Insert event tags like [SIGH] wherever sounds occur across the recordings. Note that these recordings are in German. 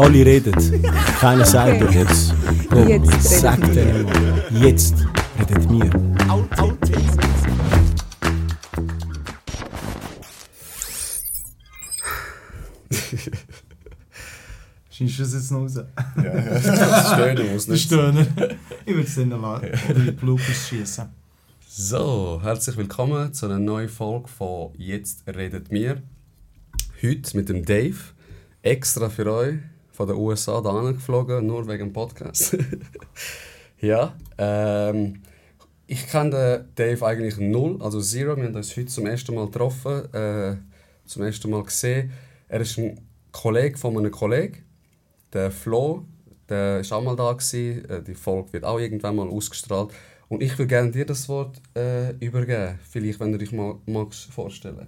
Alle reden. Keiner sagt Okay. jetzt. Jetzt redet Sag wir. denen mal. Jetzt redet wir. [LAUGHS] Schneidest du das jetzt noch raus? Ja, ja, das Stöhnen muss [LAUGHS] nicht. Stöhner. Ich würde es dann lassen. Oder die Bloopers schießen. So, herzlich willkommen zu einer neuen Folge von Jetzt redet mir. Heute mit dem Dave, extra für euch von den USA da geflogen, nur wegen dem Podcast. [LAUGHS] ja, ähm, ich kenne Dave eigentlich null, also zero. Wir haben uns heute zum ersten Mal getroffen, äh, zum ersten Mal gesehen. Er ist ein Kollege von einem Kollegen, der Flo, der war auch mal da. Gewesen. Äh, Die Folge wird auch irgendwann mal ausgestrahlt. Und ich würde gerne dir das Wort äh, übergeben. Vielleicht, wenn du dich mal magst vorstellen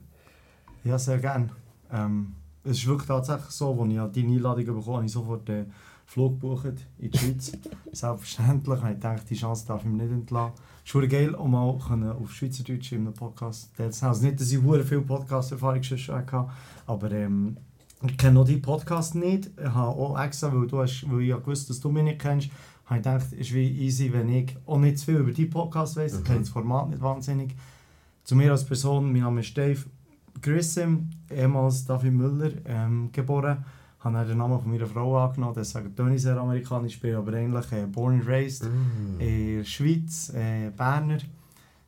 Ja, sehr gerne. Ähm, es ist wirklich tatsächlich so, als ich deine Einladung bekommen habe, ich sofort den Flug gebucht in die Schweiz. [LAUGHS] Selbstverständlich. Ich dachte, die Chance darf ich mir nicht entlassen. Es ist geil, um mal können auf Schweizerdeutsch in einem Podcast zu haben. Also nicht, dass ich verdammt viel Podcast-Erfahrung schon hatte, aber ähm, ich kenne noch deinen Podcast nicht. Ich habe auch extra, weil, du hast, weil ich ja gewusst dass du mich nicht kennst, habe ich gedacht, es ist wie easy, wenn ich auch nicht zu viel über deinen Podcast weiss. Ich Mhm. kenne das Format nicht wahnsinnig. Zu mir als Person, mein Name ist Dave Grissom, ehemals David Müller, ähm, geboren. Ich habe dann den Namen von meiner Frau angenommen, deswegen töne ich sehr amerikanisch, bin aber eigentlich äh, born and raised in der Schweiz, äh, Berner,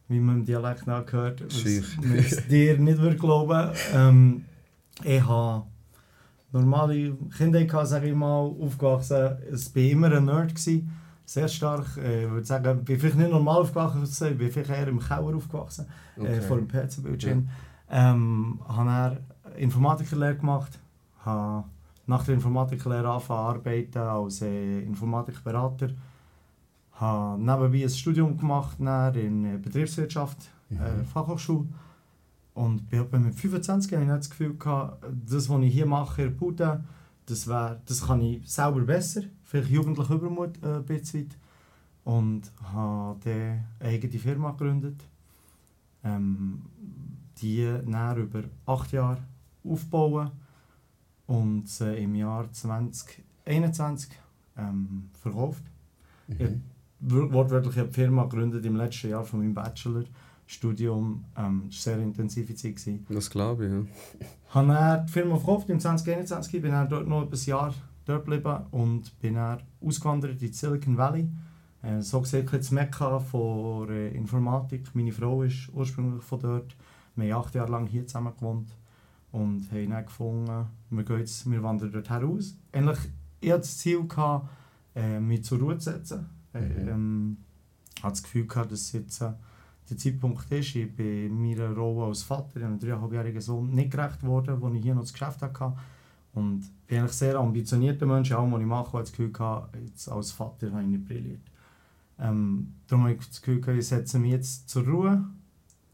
wie man im Dialekt noch hört, was man dir nicht würde glauben. Ähm, ich habe normale Kinder sage ich mal, aufgewachsen. Es war immer ein Nerd. Gewesen. Sehr stark. Äh, Ich würde sagen, ich bin vielleicht nicht normal aufgewachsen, ich bin vielleicht eher im Keller aufgewachsen, äh, vor dem PC-Bildschirm. Ähm, habe dann Informatikerlehre gemacht, habe nach der Informatikerlehre angefangen arbeiten als äh, Informatikberater. Habe nebenbei ein Studium gemacht in äh, Betriebswirtschaft, äh, Fachhochschule. Und bei etwa mit 25 hatte ich das Gefühl, gehabt, das, was ich hier mache in Bude, das, wär, das kann ich selber besser. Vielleicht jugendlicher Übermut äh, ein bisschen. Und habe dann eine eigene Firma gegründet. Ähm, die dann über acht Jahre aufbauen und sie im Jahr 2021 ähm, verkauft. Mhm. Wir- Wortwörtlich habe ich die Firma gegründet im letzten Jahr von meinem Bachelorstudium. Ähm, es war eine sehr intensive Zeit. Gewesen. Das glaube ich, ja. Ich habe dann die Firma verkauft im 2021, bin dann dort noch ein Jahr dort geblieben und bin dann ausgewandert in Silicon Valley. Äh, so gesehen das Mekka von äh, Informatik. Meine Frau ist ursprünglich von dort. Wir haben acht Jahre lang hier zusammen gewohnt und haben dann gefunden, wir, gehen jetzt, wir wandern dort heraus. Eigentlich, ich hatte das Ziel, gehabt, äh, mich zur Ruhe zu setzen. Mhm. ähm, ich hatte das Gefühl, gehabt, dass jetzt äh, der Zeitpunkt ist. Ich bin meiner Rolle als Vater, ich einen dreieinhalbjährigen Sohn, nicht gerecht worden, als ich hier noch das Geschäft hatte. Und ich bin eigentlich sehr ambitionierter Mensch, allem, was ich mache, hatte das Gefühl, gehabt, jetzt als Vater habe ich nicht brilliert. Ähm, darum habe ich das Gefühl, gehabt, ich setze mich jetzt zur Ruhe,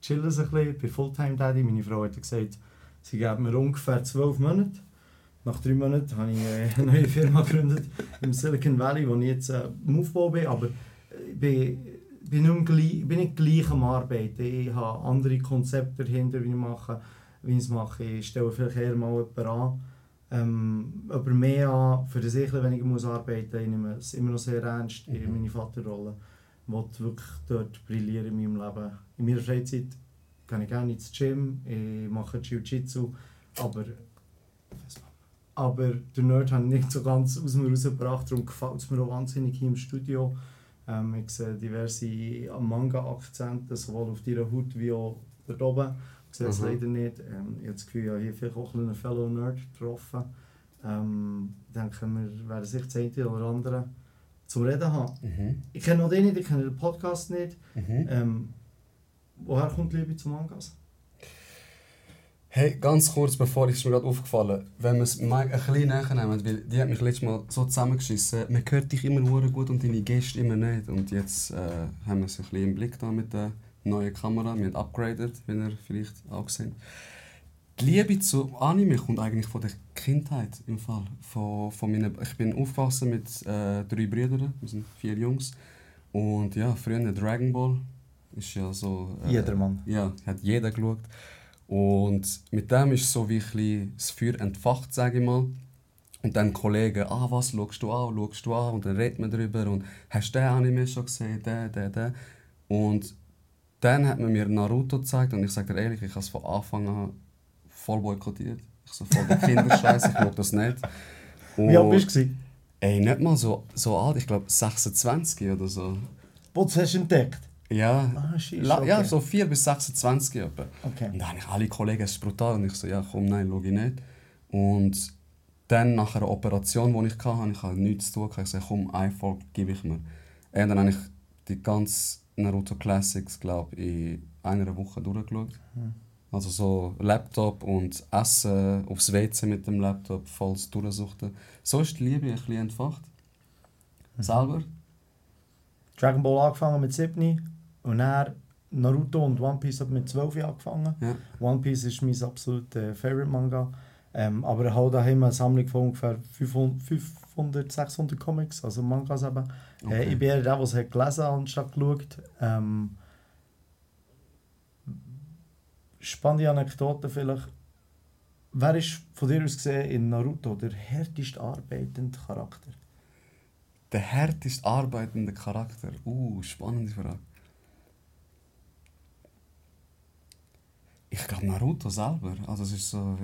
chille ein bisschen, bin Fulltime-Daddy. Meine Frau hat gesagt, sie gibt mir ungefähr zwölf Monate. Nach drei Monaten habe ich äh, [LAUGHS] eine neue Firma gegründet im Silicon Valley, wo ich jetzt äh, im Aufbau bin. Aber ich bin, bin, nicht, gleich, bin nicht gleich am Arbeiten. Ich habe andere Konzepte dahinter, wie ich, mache, wie ich es mache. Ich stelle vielleicht eher mal jemanden an. Ähm, aber mehr an, für das ich weniger muss arbeiten muss. Ich nehme es immer noch sehr ernst in Mhm. meine Vaterrolle. Will wirklich dort brillieren in meinem Leben. In meiner Freizeit gehe ich gerne ins Gym, ich mache Jiu-Jitsu, aber aber der Nerd hat nicht so ganz aus mir rausgebracht, darum gefällt es mir auch wahnsinnig hier im Studio. Ähm, ich sehe diverse Manga-Akzente, sowohl auf deiner Haut wie auch dort oben. Ich sehe es Mhm. leider nicht. Ähm, ich habe das Gefühl, ich habe hier vielleicht auch einen Fellow Nerd getroffen. Ähm, ich denke, wir werden sich das eine oder andere zum Reden haben. Mhm. Ich kenne noch den nicht, ich kenne den Podcast nicht. Mhm. Ähm, woher kommt die Liebe zu Mangas? Hey, ganz kurz, bevor ich es mir gerade aufgefallen, wenn wir es mal ein bisschen näher nehmen, weil die hat mich letztes Mal so zusammengeschissen. Man hört dich immer hure gut und deine Gäste immer nicht. Und jetzt äh, haben wir es ein bisschen im Blick da mit der neuen Kamera. Wir haben upgraded, wie ihr vielleicht auch gesehen Die Liebe zu Anime kommt eigentlich von der Kindheit im Fall. Von, von meinen, ich bin aufgewachsen mit äh, drei Brüdern, wir sind vier Jungs. Und ja, früher Dragon Ball ist ja so... äh, Jedermann. Ja, hat jeder geschaut. Und mit dem ist so wie ein das Feuer entfacht, sage ich mal. Und dann Kollegen, ah, was schaust du an, schaust du an? Und dann redet man darüber und hast du den Anime schon gesehen, den, den, den. Und dann hat man mir Naruto gezeigt und ich sage dir ehrlich, ich habe es von Anfang an voll boykottiert. Ich so voll der Kinderscheiß, ich schaue das nicht. Wie alt Und- bist du? Ey, nicht mal so, so alt, ich glaube 26 oder so. Wo du es hast entdeckt? Ja, Ah, La- ja okay. so 4 bis 26 etwa. Okay. Und dann habe ich alle Kollegen, es ist brutal. Und ich so, ja komm, nein, schau ich nicht. Und dann nach einer Operation, die ich hatte, habe ich halt nichts zu tun. Ich so, komm, eine Folge gebe ich mir. Und dann habe ich die ganzen Naruto Classics, glaube ich, in einer Woche durchgeschaut. Also so Laptop und Essen aufs WC mit dem Laptop, volles durchsuchten. So ist die Liebe ein bisschen entfacht. Selber? Dragon Ball angefangen mit 7 und dann Naruto und One Piece hat mit 12 angefangen. Ja. One Piece ist mein absoluter Favorite Manga. Ähm, aber ich habe daheim eine Sammlung von ungefähr 500, 500 600 Comics, also Mangas eben. Äh, Okay. ich bin eher der, der es hat gelesen hat, anstatt geschaut. Ähm, spannende Anekdote vielleicht. Wer ist von dir aus gesehen in Naruto der härtest arbeitende Charakter? Der härtest arbeitende Charakter. Uh, spannende Frage. Ich glaube Naruto selber. Also es ist so.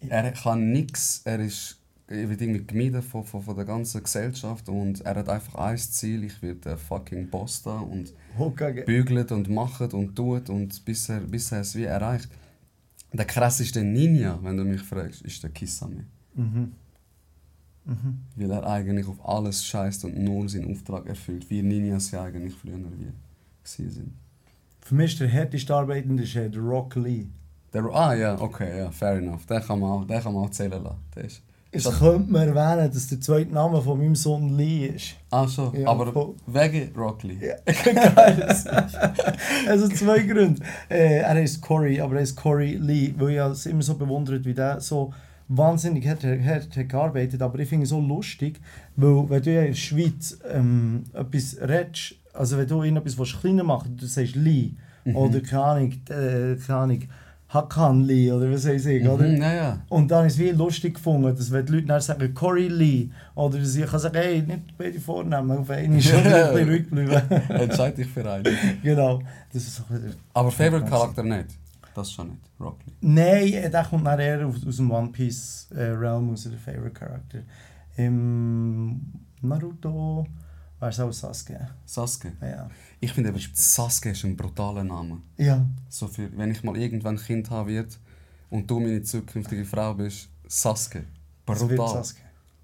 Er kann nichts. Er ist er wird irgendwie gemieden von, von, von der ganzen Gesellschaft und er hat einfach ein Ziel. Ich werde der fucking Boss da und Hokage. bügelt und macht und tut und bis er, bis er es wie erreicht. Der krasseste Ninja, wenn du mich fragst, ist der Kisame. Mhm. Mhm. Weil er eigentlich auf alles scheißt und nur seinen Auftrag erfüllt, wie Ninjas ja eigentlich früher wie sind. Für mich ist der härteste arbeitende ist, der Rock Lee. Der, ah ja, okay, ja, fair enough. Den kann man auch, den kann man auch zählen lassen. Der ist, Es Das- könnte man erwähnen, dass der zweite Name von meinem Sohn Lee ist. ah schon, Ja, aber voll. wegen Rock Lee. Ja, [LAUGHS] also zwei Gründe. Äh, er heißt Corey, aber er heißt Corey Lee, weil ich es immer so bewundert, wie der so wahnsinnig hart, hart hat gearbeitet Aber ich finde es so lustig, weil wenn du ja in der Schweiz ähm, etwas redest, also wenn du willst kleiner machen du sagst Lee oder keine Ahnung, äh, keine Ahnung, Hakan Lee oder was soll ich sagen, oder? Mhm, ja, ja. Und dann ist es wie lustig gefunden, dass wenn die Leute dann sagen Corey Lee oder ich kann sagen, hey, nicht beide Vornamen, auf einen ist schon ein bisschen ruhig bleiben. Entscheid dich für einen. genau. Das ist so Aber Favorite Charakter nicht. Das schon nicht. Rock Lee. Nein, äh, der kommt dann eher aus, aus dem One Piece äh, Realm, aus der Favorite Character. Im Naruto wäre es auch Sasuke. Sasuke. Ja. Ich finde eben, Sasuke ist ein brutaler Name. Ja. So für, wenn ich mal irgendwann ein Kind haben wird und du meine zukünftige Frau bist, Sasuke. Brutal. Sasuke.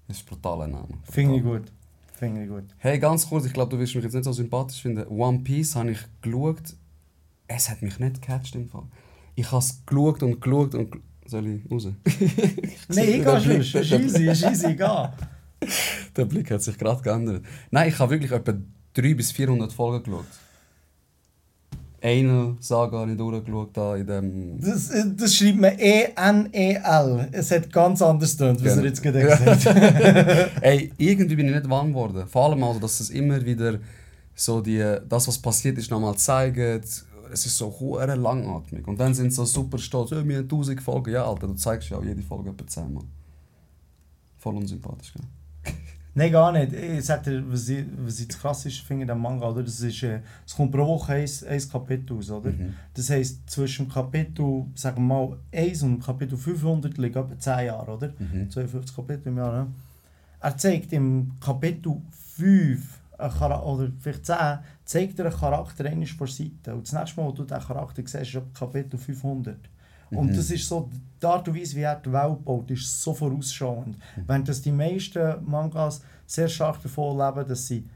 Das ist ein brutaler Name. Finde ich Brutal. gut. Finde ich gut. Hey, ganz kurz, ich glaube, du wirst mich jetzt nicht so sympathisch finden. One Piece habe ich geschaut. Es hat mich nicht gecatcht im Fall. Ich habe es geschaut und geschaut und... Soll ich raus? [LAUGHS] [LAUGHS] Nein, ich gehe schon. Ist [LAUGHS] easy, ist easy, geh. [LAUGHS] Der Blick hat sich gerade geändert. Nein, ich habe wirklich etwa 300 bis 400 Folgen geschaut. Eine Saga ich durchgeschaut, da in dem... Das, äh, das schreibt man E-N-E-L. Es hat ganz anders getönt, was Genau. er jetzt gerade [LAUGHS] gesagt hat. Ey, irgendwie bin ich nicht warm geworden. Vor allem also, dass es immer wieder so die, das, was passiert ist, nochmal zeigt. Es ist so hure langatmig. Und dann sind sie so super stolz. Wir haben 1000 Folgen. Ja, Alter, du zeigst ja auch jede Folge etwa 10 Mal. Voll unsympathisch, gell? Nein, gar nicht. Ich sag dir, was ich, was ich das krasseste finde am Manga, oder? Das ist, äh, es kommt pro Woche ein, ein Kapitel aus, oder? Mhm. Das heisst, zwischen Kapitel, sagen wir mal, 1 und Kapitel 500 liegen etwa 10 Jahre, oder? Mhm. 52 Kapitel im Jahr, ne? Er zeigt im Kapitel 5 ein Chara- oder vielleicht 10, zeigt er einen Charakter einmal vor Seite. Und das nächste Mal, wo du diesen Charakter siehst, ist Kapitel 500. Und Mhm. das ist so, die Art und Weise, wie er die Welt baut, ist so vorausschauend. Während das die meisten Mangas sehr stark davon leben, dass sie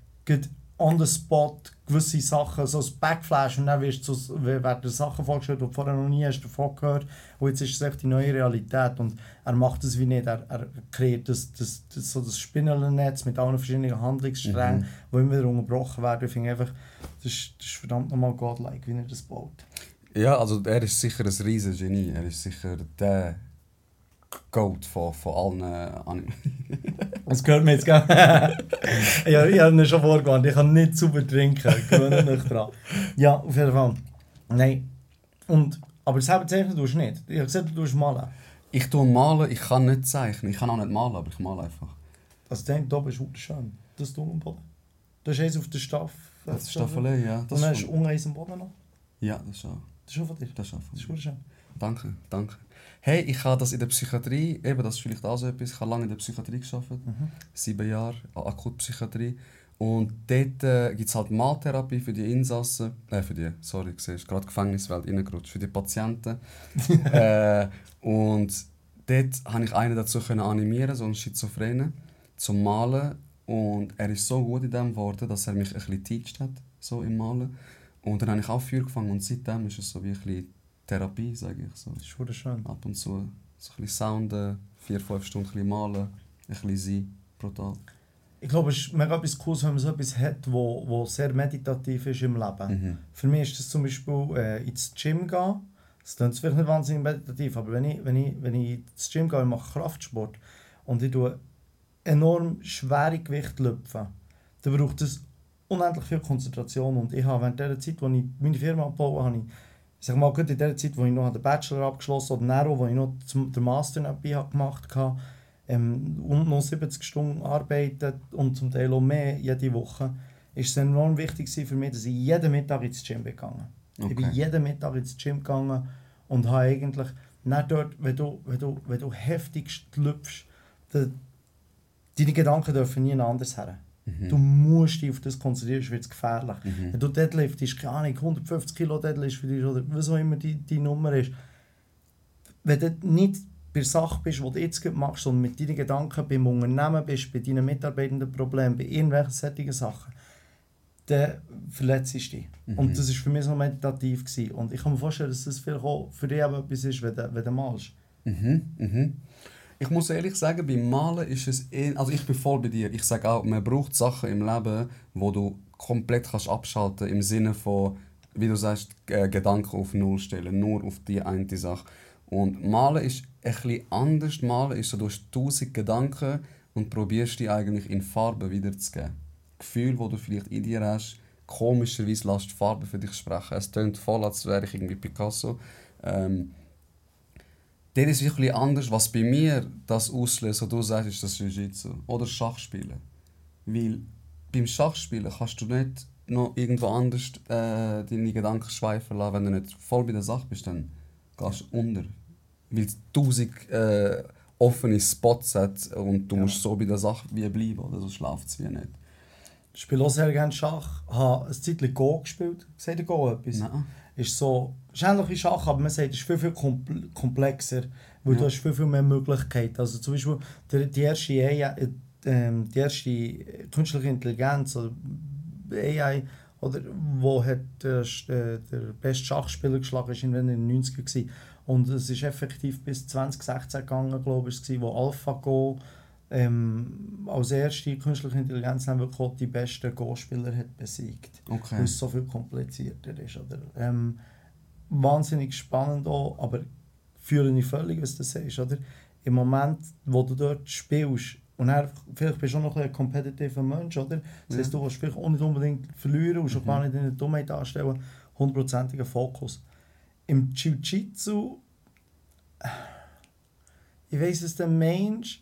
on the spot gewisse Sachen, so ein Backflash und dann wirst du so, werden Sachen vorgestellt, die du vorher noch nie hast davon gehört und jetzt ist es echt die neue Realität und er macht das wie nicht, er, er kreiert das, das, das, so das Spinnelnetz mit allen verschiedenen Handlungssträngen, Mhm. die immer wieder unterbrochen werden. Ich finde einfach, das ist, das ist verdammt nochmal godlike, wie er das baut. Ja, also er ist sicher ein riesen Genie. Er ist sicher der Goat von, von allen Anim [LAUGHS] Das gehört mir jetzt, gell? [LAUGHS] ja, ich habe ihn schon vorgewarnt, ich kann nicht sauber trinken, gewöhnt euch dran. Ja, auf jeden Fall. Nein. Und, aber selber zeichnen tust du nicht. Ich habe gesagt, du tust malen. Ich tue malen, ich kann nicht zeichnen. Ich kann auch nicht malen, aber ich male einfach. Also der da oben ist wunderschön. Das ist Boden. Du hast eins auf der Staff. Das ist Staffelei, ja. Und Das dann ist hast du schon, unten am Boden noch. ja, das ist auch. Das ist schon von dir. Das ist auch Das ist wunderschön. Danke, danke. Hey, ich habe das in der Psychiatrie, eben das ist vielleicht auch so etwas, ich habe lange in der Psychiatrie gearbeitet, Mhm. sieben Jahre, Akutpsychiatrie. Und dort äh, gibt es halt Maltherapie für die Insassen, äh, für die, sorry, du siehst, gerade Gefängniswelt reingerutscht, für die Patienten. [LAUGHS] äh, und dort konnte ich einen dazu können animieren, so einen Schizophrenen, zum Malen. Und er ist so gut in dem geworden, dass er mich ein bisschen teacht hat, so im Malen. Und dann habe ich auch Feuer gefangen und seitdem ist es so wie ein Therapie, sage ich so. Das ist wunderschön. Ab und zu so ein bisschen sounden, vier, fünf Stunden ein bisschen malen, ein bisschen sein pro Tag. Ich glaube, es ist mega etwas Cooles, wenn man so etwas hat, wo, wo sehr meditativ ist im Leben. Mhm. Für mich ist das zum Beispiel äh, ins Gym gehen. Das klingt vielleicht nicht wahnsinnig meditativ, aber wenn ich, wenn ich, wenn ich ins Gym gehe und mache Kraftsport und ich tue enorm schwere Gewichte lüpfen, dann braucht es unendlich viel Konzentration. Und ich habe während der Zeit, wo ich meine Firma abbaue, habe ich, sag mal, gerade in der Zeit, wo ich noch den Bachelor abgeschlossen habe, oder Nero, wo ich noch den Master nebenbei gemacht habe, ähm, und noch 70 Stunden arbeitet und zum Teil auch mehr jede Woche, ist es enorm wichtig für mich, dass ich jeden Mittag ins Gym bin gegangen. Ich bin Okay. jeden Mittag ins Gym gegangen und habe eigentlich nicht dort, wenn du, wenn du, wenn du heftigst lüpfst, dann- deine Gedanken dürfen nie anders her. Mhm. Du musst dich auf das konzentrieren, sonst wird es gefährlich. Mhm. Wenn du deadliftest, keine Ahnung, 150 Kilo deadlift für dich oder was auch immer die, die Nummer ist, wenn du nicht bei der Sache bist, die du jetzt machst, sondern mit deinen Gedanken beim Unternehmen bist, bei deinen Mitarbeitenden Problemen, bei irgendwelchen solchen Sachen, dann verletzt du dich. Mhm. Und das war für mich so meditativ. Gewesen. Und ich kann mir vorstellen, dass das vielleicht auch für dich etwas ist, wenn du, wenn du malst. Mhm, mhm. Ich muss ehrlich sagen, beim Malen ist es eh, also ich bin voll bei dir. Ich sage auch, man braucht Sachen im Leben, wo du komplett kannst abschalten im Sinne von, wie du sagst, äh, Gedanken auf Null stellen, nur auf die eine Sache. Und Malen ist bisschen anders. Malen ist so, du hast tausend Gedanken und probierst die eigentlich in Farbe wiederzugeben. Gefühl, wo du vielleicht in dir hast, komischerweise lässt Farbe für dich sprechen. Es klingt voll, als wäre ich irgendwie Picasso. Ähm, der ist wirklich anders. Was bei mir das auslöst, was du sagst, ist das Jiu-Jitsu. Oder Schachspielen. Weil beim Schachspielen kannst du nicht noch irgendwo anders äh, deine Gedanken schweifen lassen. Wenn du nicht voll bei der Sache bist, dann gehst du unter. Weil es tausend äh, offene Spots hat und du Ja. musst so bei der Sache wie bleiben, oder sonst läuft es wie nicht. Ich spiele auch sehr gerne Schach. Ich habe eine Zeit Go gespielt. Seht ihr Go etwas? Nein. Ist so, ist ähnlich wie Schach, aber man sagt, es ist viel, viel kompl komplexer, weil Ja. du hast viel, viel mehr Möglichkeiten. Also zum Beispiel der, die erste AI, äh, ähm, die erste äh, künstliche Intelligenz oder AI, oder, wo hat der, äh, der beste Schachspieler geschlagen ist, in den 90er gewesen. Und es ist effektiv bis 2016 gegangen, glaube ich, gewesen, wo AlphaGo ähm, als erste künstliche Intelligenz haben wirklich die besten Go-Spieler hat besiegt Okay. weil es so viel komplizierter ist. Oder? Ähm, wahnsinnig spannend auch, aber fühle ich völlig, was du sagst. Oder? Im Moment, wo du dort spielst, und dann, vielleicht bist du auch noch ein competitiver Mensch, oder? Das heisst, du willst vielleicht auch nicht unbedingt verlieren und schon gar nicht in der Dummheit anstellen, hundertprozentiger Fokus. Im Jiu-Jitsu, ich weiss, es der Mensch,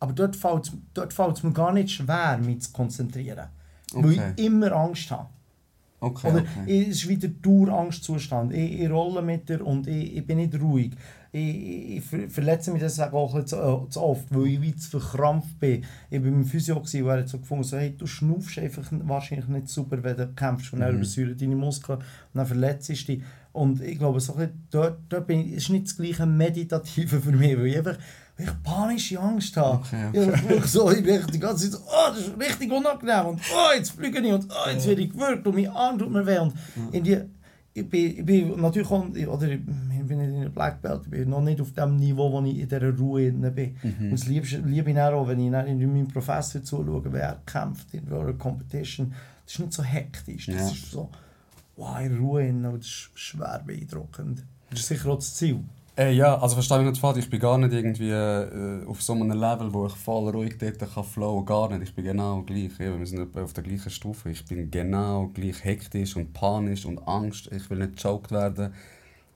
aber dort fällt es dort fällt's mir gar nicht schwer, mich zu konzentrieren. Weil Okay. ich immer Angst habe. Okay, Oder okay. es ist wieder Dauerangstzustand. Ich, ich rolle mit dir und ich, ich bin nicht ruhig. Ich, ich, ich ver- verletze mich deswegen auch ein bisschen zu, äh, zu oft, weil ich wie zu verkrampft bin. Ich war beim Physio gewesen, und er hat so gefunden, so, hey, du schnaufst einfach wahrscheinlich nicht super, wenn du kämpfst. Und dann Mhm. übersäuern deine Muskeln und dann verletzt dich. Und ich glaube, so ein bisschen, dort, dort bin ich, ist nicht das gleiche Meditative für mich, weil ich einfach weil ich panische Angst habe. Okay, Ja, ich, wirklich so, ich bin die ganze Zeit so, oh, das ist richtig unangenehm und oh, jetzt fliege ich und oh, jetzt werde ich gewürgt und mein Arm tut mir weh. Und in die, ich, bin, ich bin natürlich auch, oder ich bin nicht in der Black Belt, ich bin noch nicht auf dem Niveau, wo ich in dieser Ruhe bin. Und das liebe, ich- liebe ich dann auch, wenn ich in meinem Professor zuschaue, wer er kämpft in einer Competition. Das ist nicht so hektisch, das Ja. ist so, wow, in Ruhe und das ist schwer beeindruckend. Das ist sicher auch das Ziel. Äh, ja, also verstehe mich nicht falsch, ich bin gar nicht irgendwie äh, auf so einem Level, wo ich voll ruhig dort kann flowen gar nicht. Ich bin genau gleich, eben, wir sind auf der gleichen Stufe. Ich bin genau gleich hektisch und panisch und Angst. Ich will nicht gechoked werden.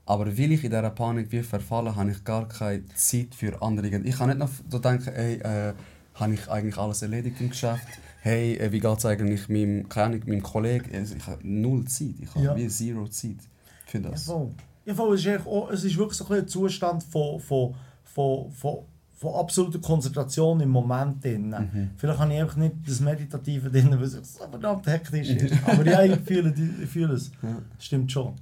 Aber weil ich in dieser Panik wie verfalle, habe ich gar keine Zeit für andere. Ich kann nicht noch so denken, ey, äh, habe ich eigentlich alles erledigt im Geschäft? Hey, äh, wie geht es eigentlich meinem, keine Ahnung, meinem Kollegen? Also, Ich habe null Zeit. Ich habe Ja. wie zero Zeit für das. voll. Ja, voll. Es, ist auch, es ist wirklich so ein, Zustand von, von, von, von, von absoluter Konzentration im Moment. Drin. Mhm. Vielleicht habe ich einfach nicht das Meditative drin, weil es so verdammt hektisch ist. [LAUGHS] Aber ja, ich fühle, ich fühle es. Ja. Stimmt schon.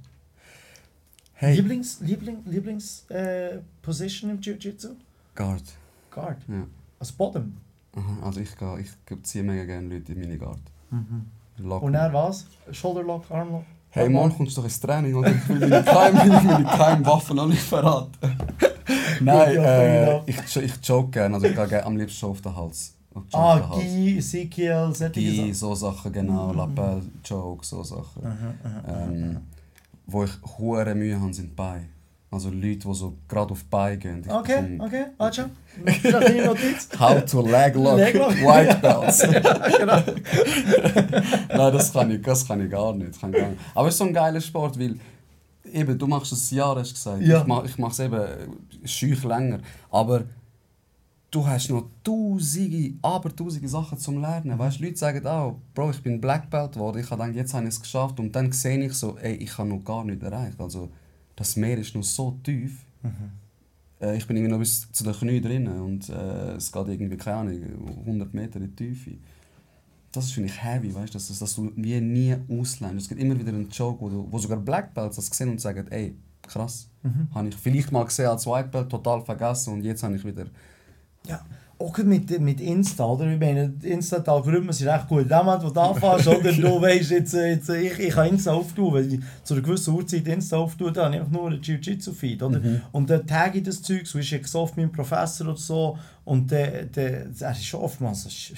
Hey, Lieblings, Liebling, Lieblings äh, Position im Jiu-Jitsu? Guard. Guard. Ja. Als Bottom. Aha, also ich, gehe, ich ziehe mega gerne Leute in meine Guard. Lock. Und er was? Shoulder Lock, Arm Lock? Hey, morgen kommst du doch ins Training und ich will meine meine Keimwaffen noch nicht verraten. [LAUGHS] Nein, äh, fair ich, ich joke gerne, also ich gehe am liebsten schon auf den Hals. Ah. Guy, Ezekiel, solche Sachen. so Sachen, genau, Lapel, Joke, so Sachen. Ähm, wo ich hohe Mühe habe, sind Beine. Also Leute, die so gerade auf die Beine gehen. Ich Okay, bin- okay, warte schon. Mach dir eine kleine Notiz. [LAUGHS] How to leg lock, Leg lock. white belts. [LAUGHS] genau. [LAUGHS] Nein, das kann ich, das kann ich gar nicht. Kann gar nicht. Aber es ist so ein geiler Sport, weil eben, du machst es Jahr, hast du gesagt. Ja. Ich mache ich es eben schüch länger. Aber du hast noch tausende, aber tausende Sachen zum Lernen. Weißt, Leute sagen auch, Bro, ich bin Black Belt geworden, ich habe gedacht, jetzt habe ich es geschafft. Und dann sehe ich so, ey, ich habe noch gar nichts erreicht. Also, das Meer ist noch so tief. Äh, ich bin irgendwie noch bis zu den Knien drin und äh, es geht irgendwie, keine Ahnung, 100 Meter in die Tiefe. Das ist, finde ich, heavy, weißt du, dass, dass du wie nie auslernst. Es gibt immer wieder einen Joke, wo, du, wo sogar Black Belts das sehen und sagen, ey, krass, habe ich vielleicht mal gesehen als White Belt, total vergessen und jetzt habe ich wieder... Ja, auch mit, mit Insta, oder? Ich meine, Insta, die Algorithmen sind recht gut. In dem Moment, wo du anfängst, [LAUGHS] oder du weißt, jetzt, jetzt, ich, ich kann Insta auftun, weil ich zu einer gewissen Uhrzeit Insta auftue, dann habe ich einfach nur einen Jiu-Jitsu-Feed, oder? Und dann tagge ich das Zeug, so ist ich oft mein Professor oder so, und der, der, er ist schon oftmals, ist,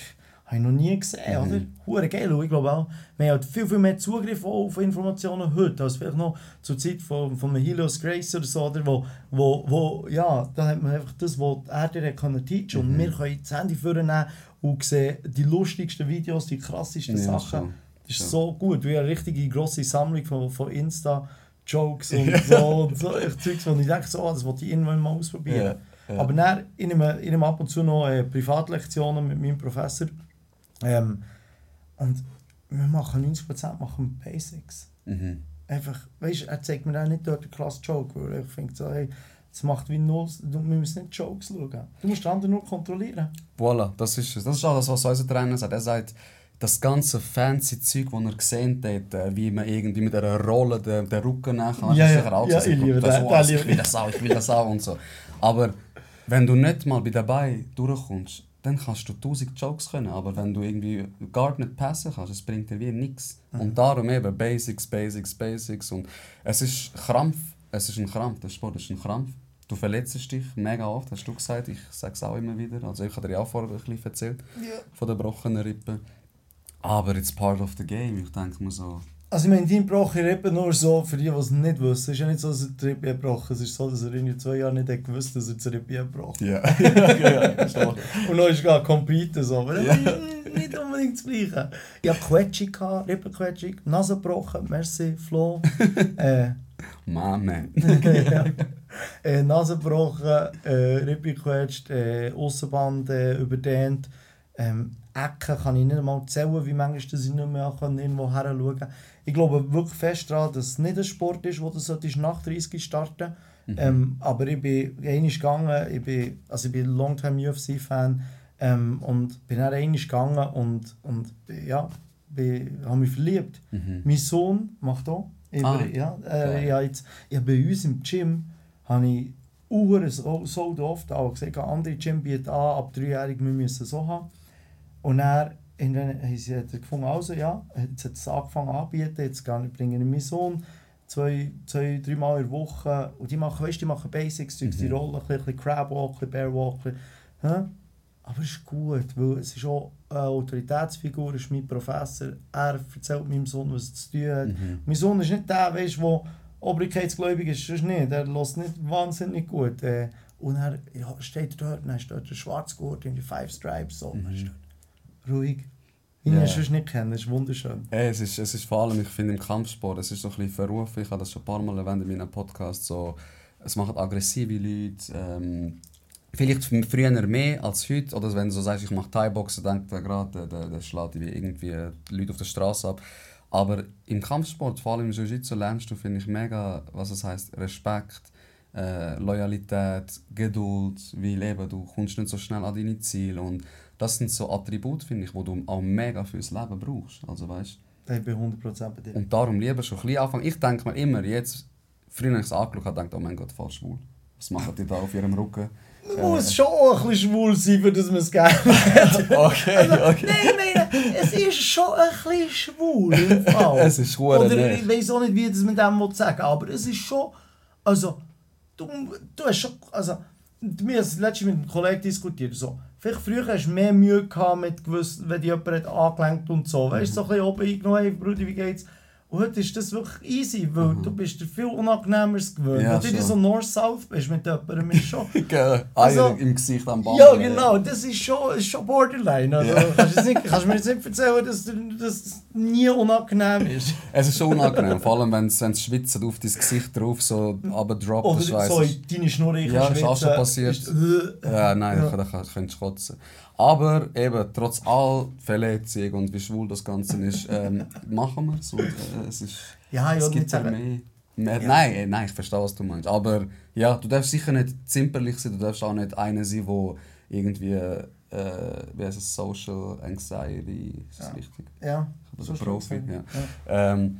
habe ich noch nie gesehen, oder? Hure geil, und ich glaube auch, wir haben halt viel, viel mehr Zugriff auf Informationen heute, als vielleicht noch zur Zeit von, von Helios Grace oder so, oder? Wo, wo, wo, ja, da hat man einfach das, was er dir können teachen und wir können das Handy vornehmen und sehen die lustigsten Videos, die krassesten Ja, Sachen. schon. Das ist Schon. so gut, wie eine richtige grosse Sammlung von, von Insta-Jokes [LAUGHS] und so, und so Zeugs, wo ich denke, so, ah, das wollte ich irgendwann mal ausprobieren. Ja, ja. Aber dann, ich nehme, ich nehme ab und zu noch äh, Privatlektionen mit meinem Professor. Ähm, und wir machen 90% machen Basics. Mhm. Einfach, weißt du, er zeigt mir auch nicht dort einen klasse Joke, weil ich finde so, hey, das macht wie null, du, wir müssen nicht Jokes schauen. Du musst den anderen nur kontrollieren. Voilà, das ist es. Das ist auch das, was unser Trainer sagt. Er sagt, das ganze fancy Zeug, das er gesehen hat, äh, wie man irgendwie mit einer Rolle den, den Rücken nachher Ja, ja. sicher auch Ja, so, ich liebe das, den, was, den ich will das auch, ich will das auch und so. Aber wenn du nicht mal bei dabei durchkommst, dann kannst du tausend Jokes können, aber wenn du irgendwie gar nicht passen kannst, es bringt dir wie nichts. Mhm. Und darum eben Basics, Basics, Basics und es ist Krampf, es ist ein Krampf, der Sport ist ein Krampf. Du verletzt dich mega oft, hast du gesagt, ich sage es auch immer wieder, also ich habe dir ja auch vorher ein bisschen erzählt von der gebrochenen Rippe. Aber it's part of the game, ich denke mir so, Also ich meine, dein Broch in Rippen nur so, für die, die es nicht wissen, es ist ja nicht so, dass er Rippe gebrochen Es ist so, dass er in zwei Jahren nicht hat gewusst dass er Rippe gebrochen [LAUGHS] ja, ja, ja. Und dann ist er competen so, aber ist nicht unbedingt das Gleiche. Ich hatte Quetschung, gehabt, Rippenquetschung, Nase gebrochen, merci, Flo. [LAUGHS] äh, Mama. [LAUGHS] ja. äh, Nase gebrochen, äh, Rippe gequetscht, äh, Aussenband äh, überdehnt. Ähm, Ecken kann ich nicht einmal zählen, wie manchmal dass ich nicht mehr kann, irgendwo her schauen kann. Ich glaube wirklich fest daran, dass es nicht ein Sport ist, wo du solltest nach 30 starten ähm, Aber ich bin einmal gegangen, ich bin, also ich bin Longtime UFC-Fan ähm, und bin dann einmal gegangen und, und ja, bin, habe mich verliebt. Mein Sohn macht auch. Ich, Ah, ja, äh, ich, habe jetzt, habe bei uns im Gym habe ich Uhren so, so oft auch gesagt, andere Gym bieten an, ab dreijährig wir müssen so haben. Und sie hat er gefunden, also ja, jetzt hat es angefangen anzubieten, jetzt bringe ich meinen Sohn zwei, zwei drei Mal in der Woche und die machen, weißt, die machen Basics, mhm. die rollen, ein bisschen, ein bisschen Crab Walk, ein bisschen Bear Walk, ein bisschen, hä? aber es ist gut, weil es ist auch eine Autoritätsfigur, ist mein Professor, er erzählt meinem Sohn, was er zu tun hat. Mein Sohn ist nicht der, weißt, der obrigkeitsgläubig ist, sonst nicht, er lässt nicht wahnsinnig gut. Äh, und er ja, steht dort, dann ist dort der Schwarzgurt, in die Five Stripes, so, dort ruhig, wie ich Ja. ihn sonst nicht kenne. Das ist wunderschön. Ey, es, ist, es ist vor allem, ich finde im Kampfsport, es ist so ein bisschen verrufen, ich habe das schon ein paar Mal erwähnt in meinem Podcast, so, es machen aggressive Leute, ähm, vielleicht früher mehr als heute, oder wenn du so sagst, ich mache Thai-Boxen, denkt er gerade, der, der, schlägt wie irgendwie die Leute auf der Straße ab. Aber im Kampfsport, vor allem im Jiu-Jitsu, lernst du, finde ich, mega, was es heißt Respekt, äh, Loyalität, Geduld, wie leben du, kommst nicht so schnell an deine Ziele und das sind so Attribute, finde ich, die du auch mega fürs Leben brauchst. Also weißt Ich bin 100% bei dir. und darum lieber schon ein bisschen anfangen. Ich denke mir immer, jetzt, früher habe ich es angeschaut habe, dachte oh mein Gott, voll schwul. Was machen die da auf ihrem Rücken? Man muss schon auch ein bisschen schwul sein, für dass man es geil [LAUGHS] Okay, okay. Nein, ich meine, es ist schon ein bisschen schwul im Fall. [LAUGHS] Es ist hure Oder nicht. ich weiß auch nicht, wie das man dem sagen aber es ist schon, also, du, du hast schon, also, wir haben es letztens mit einem Kollegen diskutiert, so, vielleicht früher hast du mehr Mühe gehabt mit gewissen, wenn dich jemand angelenkt und so, weißt du, so ein bisschen oben eingenommen, hey Bruder, wie geht's? Und heute ist das wirklich easy, weil du bist dir viel unangenehmeres gewöhnt. Ja, wenn du so North-South bist mit jemandem, ist schon... [LAUGHS] Eier Also- im Gesicht am Band. Ja, genau, das ist schon, ist schon borderline. Also, Ja. kannst, nicht, kannst du mir jetzt nicht erzählen, dass das nie unangenehm ist. Es ist schon unangenehm, vor allem wenn es schwitzt auf dein Gesicht drauf so abdroppt, Oder das weiss so ich. deine Schnur Ja, ist auch schon passiert. Ist, äh, Ja, nein, Ja. da könntest du kotzen. Aber eben, trotz all Verletzung und wie schwul das Ganze ist, [LAUGHS] ähm, machen wir es und äh, es ist... ja, ich es gibt nicht ja mehr. mehr Ja. Nein, äh, nein, ich verstehe, was du meinst. Aber ja, du darfst sicher nicht zimperlich sein, du darfst auch nicht einer sein, der irgendwie, äh, wie heißt es, Social Anxiety, ist das Ja. richtig? Ja, Also so Profi, schlimm. ja. Ähm,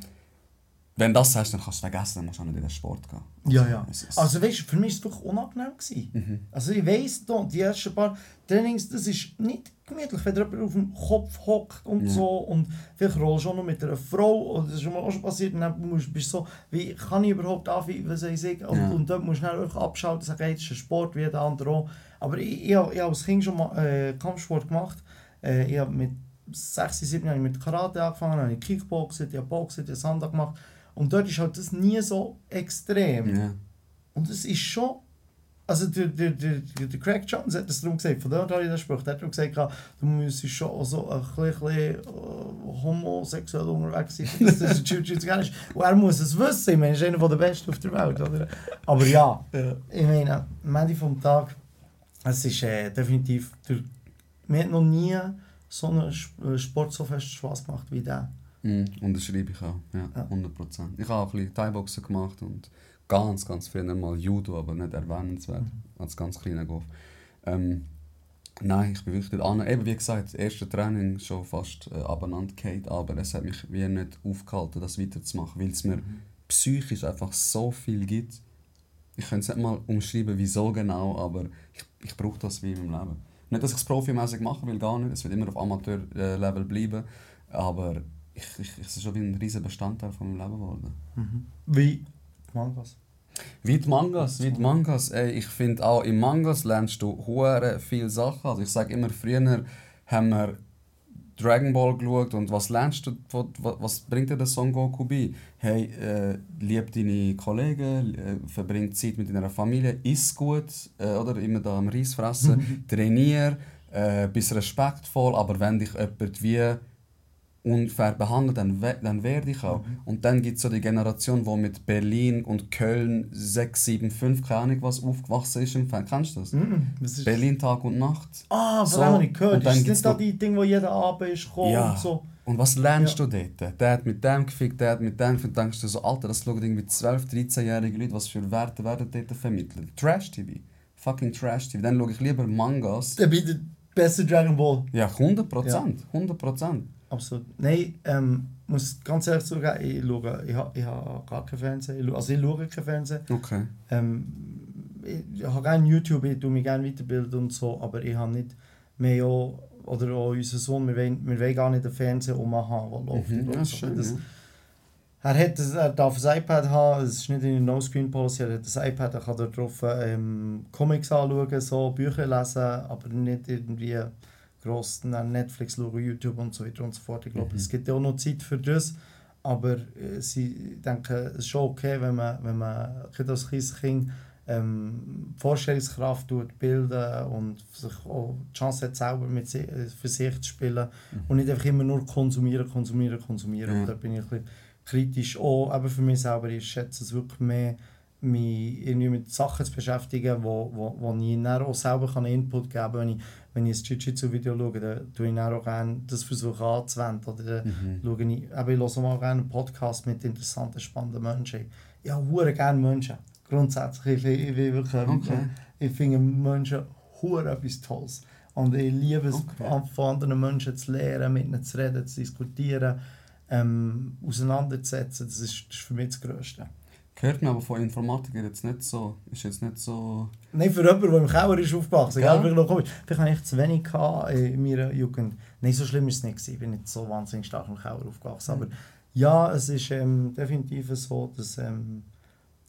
wenn du das hast, dann kannst du es vergessen, dann musst du auch nicht in den Sport gehen. Ja, ja. Also weißt du, für mich war es wirklich unangenehm. Gewesen. Mhm. Also ich weiss, die ersten paar Trainings, das ist nicht gemütlich, wenn jemand auf dem Kopf hockt und Ja. so und vielleicht rollst du auch noch mit einer Frau oder das ist schon mal auch schon passiert und dann musst, bist du so, wie kann ich überhaupt anfangen, was ich sagen und, Ja. und dort musst du schnell einfach abschalten sagen, hey, das ist ein Sport wie jeder andere auch. Aber ich, ich, ich habe als Kind schon mal äh, Kampfsport gemacht. Äh, ich habe mit 6, 7 Jahren mit Karate angefangen, habe ich Kickboxen, ich habe Boxen, ich habe Sanda gemacht und dort ist halt das nie so extrem. Ja. Und es ist schon. Also der, der, der, der Craig Jones hat das darum gesagt, von dort habe ich den Spruch, der hat darum gesagt, du müsstest schon auch so ein bisschen äh, homosexuell unterwegs sein, dass das Jiu-Jitsu gerne ist. Und er muss es wissen, ich meine, er ist einer der Besten auf der Welt, oder? Aber ja, ich meine, am Ende vom Tag, es ist äh, definitiv, der, mir hat noch nie so einen Sp- Sport so fest Spaß gemacht wie der. Mhm, unterschreibe ich auch, ja, Ja. 100%. Ich habe auch ein bisschen Thai-Boxen gemacht und ganz, ganz früher mal Judo, aber nicht erwähnenswert, Mhm. als ganz kleiner Golf. Ähm, nein, ich bin wirklich an. Eben wie gesagt, das erste Training schon fast äh, abeinander gefallen, aber es hat mich wie nicht aufgehalten, das weiterzumachen, weil es mir Mhm. psychisch einfach so viel gibt. Ich könnte es nicht mal umschreiben, wieso genau, aber ich, ich brauche das wie in meinem Leben. Nicht, dass ich es profimäßig machen will, gar nicht. Es wird immer auf Amateur-Level bleiben. Aber ich, ich, es ist schon wie ein riesiger Bestandteil von meinem Leben geworden. Wie Mangas. Wie die Mangas, wie die Mangas. Ey, ich finde auch im Mangas lernst du hure viele Sachen. Also ich sage immer, früher haben wir Dragon Ball geschaut und was lernst du, wa- wa- was bringt dir der Son Goku bei? Hey, äh, lieb deine Kollegen, äh, verbring Zeit mit deiner Familie, iss gut, äh, oder immer da am Reis fressen, [LAUGHS] trainier, äh, bist respektvoll, aber wenn dich jemand wie unfair behandelt, dann, we dann werde ich auch. Und dann gibt es so die Generation, die mit Berlin und Köln 6, 7, 5, keine Ahnung was, aufgewachsen ist. im Fernsehen. Kennst du das? Mhm. Ist Berlin Tag und Nacht. Ah, von So, habe ich gehört. und dann Ist das nicht da die Dinge, wo jeder Abend ist gekommen Ja. und so? Und was lernst du dort? Der hat mit dem gefickt, der hat mit dem gefickt. Dann denkst du so, Alter, das schauen irgendwie 12-, 13-jährige Leute, was für Werte werden dort vermittelt. Trash-TV. Fucking Trash-TV. Dann schaue ich lieber Mangas. Der beste Dragon Ball. Ja, 100 Prozent. 100 Prozent. Absolut. Nein, ähm, muss ganz ehrlich zugeben, ich schaue, ich habe ich ha gar kein Fernsehen. Ich schaue, also ich schaue kein Fernsehen. Okay. Ähm, ich, ich habe gerne YouTube, ich tue mich gerne weiterbilden und so, aber ich habe nicht mehr auch, oder auch unser Sohn, wir wollen, wir wollen gar nicht einen Fernseher um haben, der läuft. Mhm, ja, ist so, schön. das, ja. Er, hat das, er darf ein iPad haben, es ist nicht in der No-Screen-Policy, er hat ein iPad, er kann da drauf ähm, Comics anschauen, so Bücher lesen, aber nicht irgendwie gross dann Netflix schauen, YouTube und so weiter und so fort. Ich glaube, Mhm. es gibt ja auch noch Zeit für das, aber äh, sie denken, es ist schon okay, wenn man, wenn man als kleines Kind ähm, Vorstellungskraft tut bilden und sich auch die Chance hat, selber mit si für sich zu spielen und nicht einfach immer nur konsumieren, konsumieren, konsumieren. Und da bin ich ein bisschen kritisch. Auch eben für mich selber, ich schätze es wirklich mehr, mich irgendwie mit Sachen zu beschäftigen, wo, wo, wo ich dann auch selber kann Input geben kann. Wenn ich, wenn ich ein Jiu-Jitsu-Video schaue, dann tue ich auch gerne das versuche anzuwenden. Oder dann Mhm. ich, eben, ich höre mal gerne einen Podcast mit interessanten, spannenden Menschen. Ich habe gerne Menschen. Grundsätzlich. Ich, ich, ich, wirklich, Okay. ich finde Menschen hure etwas Tolles. Und ich liebe es, Okay. von anderen Menschen zu lernen, mit ihnen zu reden, zu diskutieren, ähm, auseinanderzusetzen. Das ist, das ist für mich das Größte. Hört man aber von Informatikern jetzt nicht so. Ist jetzt nicht so. Nein, für jemanden, der im Keller ist aufgewachsen ist. Vielleicht, noch komisch. vielleicht habe ich zu wenig in meiner Jugend. Nein, so schlimm ist es nicht. gewesen. Ich bin nicht so wahnsinnig stark im Keller aufgewachsen. Aber ja, es ist ähm, definitiv so, dass, ähm,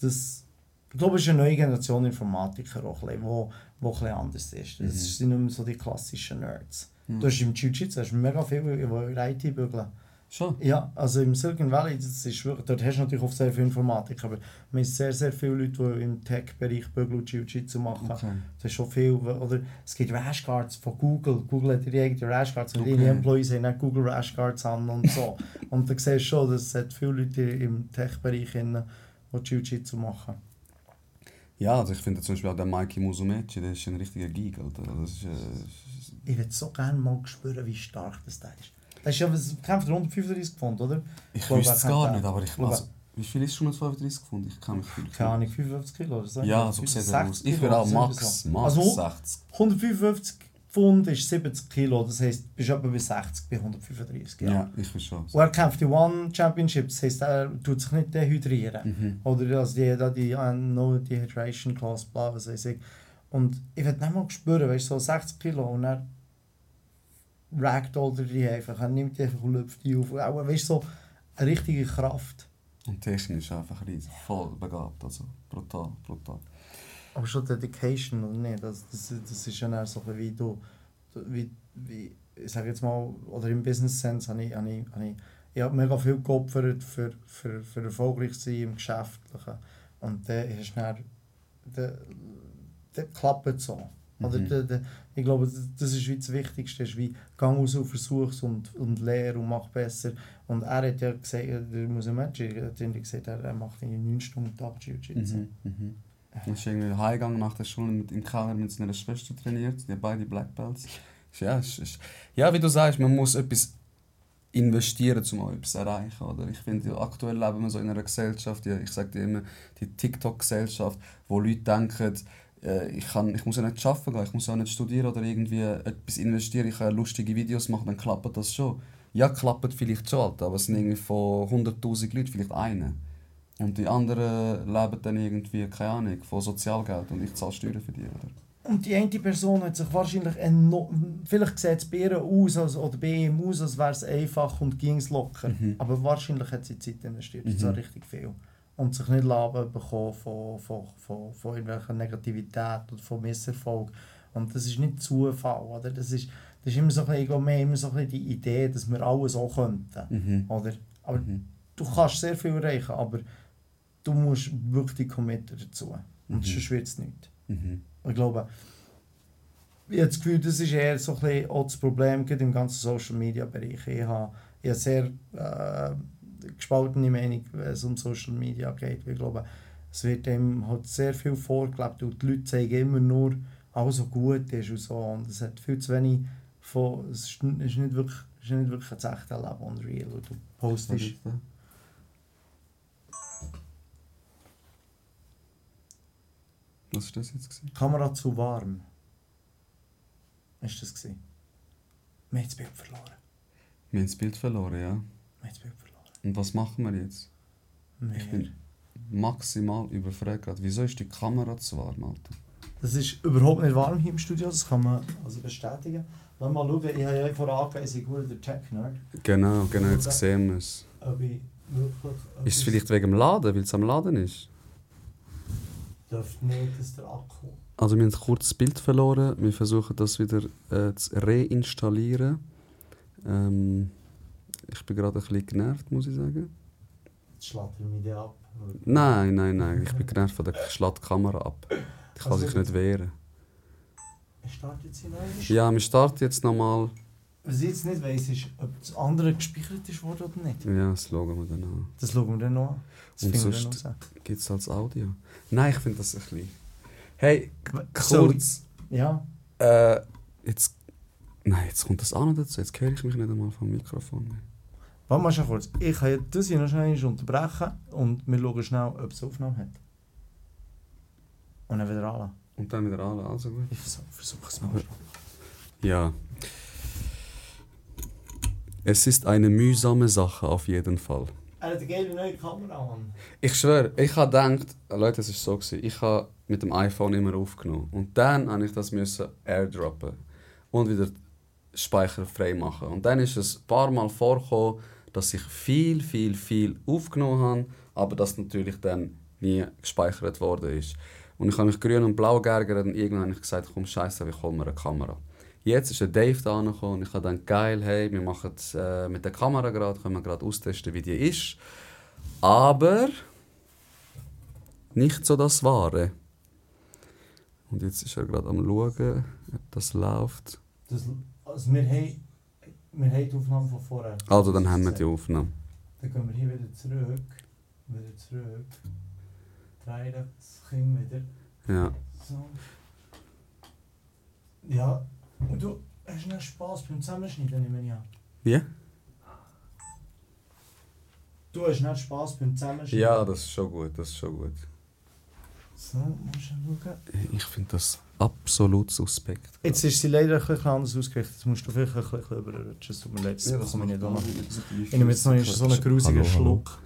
dass ich glaube, es ist eine neue Generation Informatiker, auch, die wo, wo ein bisschen anders ist. Mhm. Es sind nicht mehr so die klassischen Nerds. Mhm. Du hast im Jiu-Jitsu hast mega viele, die in IT bügeln. Schon. Ja, also im Silicon Valley, das ist wirklich, dort hast du natürlich oft sehr viel Informatik, aber man haben sehr, sehr viele Leute, die im Tech-Bereich Bügel und Jiu-Jitsu machen. Okay. Das ist schon viel, oder es gibt Rashguards von Google. Google hat ihre eigenen Rashguards und Okay. ihre Employees haben auch Google Rashguards an und so. [LAUGHS] und da siehst du schon, dass es viele Leute im Tech-Bereich, die Jiu-Jitsu machen. Ja, also ich finde zum Beispiel auch der Mikey Musumeci, der ist ein richtiger Geek, Alter. Das ist, äh, Ich würde so gerne mal spüren, wie stark das da ist. Das ist ja, was kämpft er 135 Pfund, oder? ich wüsste es gar nicht, aber ich also, Wie viel ist schon 35 gefunden? Ich kann mich viel Keine Ahnung, 55 Kilo oder so. Ja, so sieht er aus. Ich würde auch Max, Max Also 60. 155 Pfund ist 70 Kilo, das heisst, du bist etwa bei 60, bei 135. Ja, Ja. ich will schon. Und er kämpft die One Championships, das heisst, er tut sich nicht dehydrieren. Mhm. Oder also die, die uh, No Dehydration Clause, bla, was weiß ich. Und ich will nicht mal spüren, weißt du, so 60 Kilo und er ragdollt er die einfach, er nimmt die einfach und lüpft die auf. Auch, weißt so eine richtige Kraft. Und technisch einfach riesig, voll begabt, also brutal, brutal. Aber schon Dedication oder nicht, das, das, das ist ja so wie du, wie, wie, ich sage jetzt mal, oder im Business Sense habe ich, habe ich, habe ich, ich habe mega viel geopfert für, für, für erfolgreich zu sein im Geschäftlichen. Und dann du dann, dann, dann klappt es so. Oder Mhm. dann, dann, ich glaube, das- ist wie das Wichtigste, ist wie gang raus und versuch's und, und lehr und mach besser. Und er hat ja gesagt, der Musumeci hat irgendwie gesagt, er, er macht irgendwie 9 Stunden Tag Jiu-Jitsu. Mhm. Mhm. Er ist irgendwie heimgegangen nach der Schule mit im Keller mit seiner Schwester trainiert, die haben beide Black Belts. Ja, es ist, ja, wie du sagst, man muss etwas investieren, um etwas zu erreichen. Oder? Ich finde, aktuell leben wir so in einer Gesellschaft, die, ich sage dir immer, die TikTok-Gesellschaft, wo Leute denken, äh, ich, kann, ich muss ja nicht arbeiten gehen, ich muss ja nicht studieren oder irgendwie etwas investieren, ich kann ja lustige Videos machen, dann klappt das schon. Ja, klappt vielleicht schon, Alter, aber es sind irgendwie von 100'000 Leuten vielleicht einer. Und die anderen leben dann irgendwie, keine Ahnung, von Sozialgeld und ich zahle Steuern für die, oder? Und die eine Person hat sich wahrscheinlich enorm, vielleicht sieht es bei ihr aus, als, oder bei ihm aus, als wäre es einfach und ging es locker. Mhm. Aber wahrscheinlich hat sie Zeit investiert, und zwar Mhm. richtig viel. Und sich nicht laben bekommen von, von, von, von irgendwelcher Negativität oder von Misserfolg. Und das ist nicht Zufall, oder? Das ist, das ist immer so ein bisschen, haben immer so ein bisschen die Idee, dass wir alles auch könnten. Mhm. Oder? Aber Mhm. du kannst sehr viel erreichen, aber du musst wirklich committen dazu. Und Mhm. sonst wird es nicht. Mhm. Ich glaube, ich habe das Gefühl, das ist eher so ein bisschen auch das Problem im ganzen Social Media Bereich. Ich habe, ich habe sehr äh, gespaltene Meinung, wenn es um Social Media geht. Ich glaube, es wird dem halt sehr viel vorgelebt und die Leute zeigen immer nur, alles so gut ist und so. Und es hat viel zu wenig von, es ist, nicht wirklich, es ist nicht wirklich das echte Leben und real. Und du postest Was war das jetzt? Gewesen? Kamera zu warm. Ist das gewesen? Wir haben das Bild verloren. Wir haben das Bild verloren, ja. Wir haben das Bild verloren. Und was machen wir jetzt? Wir, Ich bin maximal überfragt. Wieso ist die Kamera zu warm, Alter? Das ist überhaupt nicht warm hier im Studio, das kann man also bestätigen. Lass mal schauen, ich habe ja vorangegeben, ich sei gut der Tech-Nerd. Genau, genau, jetzt sehen wir es. Ich. Ist es vielleicht wegen dem Laden, weil es am Laden ist? Dürfte nicht, dass der Akku... Also wir haben kurz das Bild verloren. Wir versuchen das wieder äh, zu reinstallieren. Ähm, ich bin gerade ein bisschen genervt, muss ich sagen. Jetzt schlägt er mich ab. Nein, nein, nein. Ich bin genervt von der Schlattkamera ab. Die kann Also- sich nicht wehren. Startet sie neu. Ja, wir starten jetzt nochmal. Was ich jetzt nicht weiss, ist, ob das andere gespeichert ist worden oder nicht. Ja, das schauen wir dann an. Das schauen wir dann noch an. Das Und sonst-. Gibt es als Audio? Nein, ich finde das ein bisschen. Hey, kurz. Ja. Äh, jetzt. Nein, jetzt kommt das auch noch dazu. Jetzt höre ich mich nicht einmal vom Mikrofon mehr. Warte mal schon kurz. Ich kann das hier noch schnell unterbrechen und wir schauen schnell, ob es Aufnahme hat. Und dann wieder anlassen. Und dann wieder alle, also gut. Ich versuche versuch es mal. Ja. Es ist eine mühsame Sache auf jeden Fall. Er hat eine neue Kamera an. Ich schwöre, ich habe gedacht, Leute, es ist so gewesen, ich habe mit dem iPhone immer aufgenommen und dann habe ich das müssen airdroppen und wieder Speicher frei machen und dann ist es ein paar Mal vorgekommen, dass ich viel, viel, viel aufgenommen habe, aber das natürlich dann nie gespeichert worden ist. Und ich habe mich grün und blau geärgert und irgendwann habe ich gesagt, komm scheiße, ich hole mir eine Kamera. Jetzt ist der Dave da angekommen und ich habe dann geil, hey, wir machen es äh, mit der Kamera gerade, können wir gerade austesten, wie die ist. Aber nicht so das Wahre. Und jetzt ist er gerade am schauen, ob das läuft. Das, also wir haben, wir haben die Aufnahme von vorher. Also dann haben wir die Aufnahme. Dann gehen wir hier wieder zurück. Wieder zurück. Drehen das Kind wieder. Ja. So. Ja. Und du hast nicht Spass beim Zusammenschneiden, nehme ich an. Wie? Du hast nicht Spass beim Zusammenschneiden. Ja, das ist schon gut, das ist schon gut. So, musst du schauen. Ich finde das absolut suspekt. Jetzt ist sie leider ein bisschen anders ausgerichtet. Jetzt musst du vielleicht ein bisschen überrutschen. Es tut mir leid, das bekomme ich nicht noch. Ich nehme jetzt noch einen so einen grusigen Hallo, hallo. [LAUGHS] Schluck.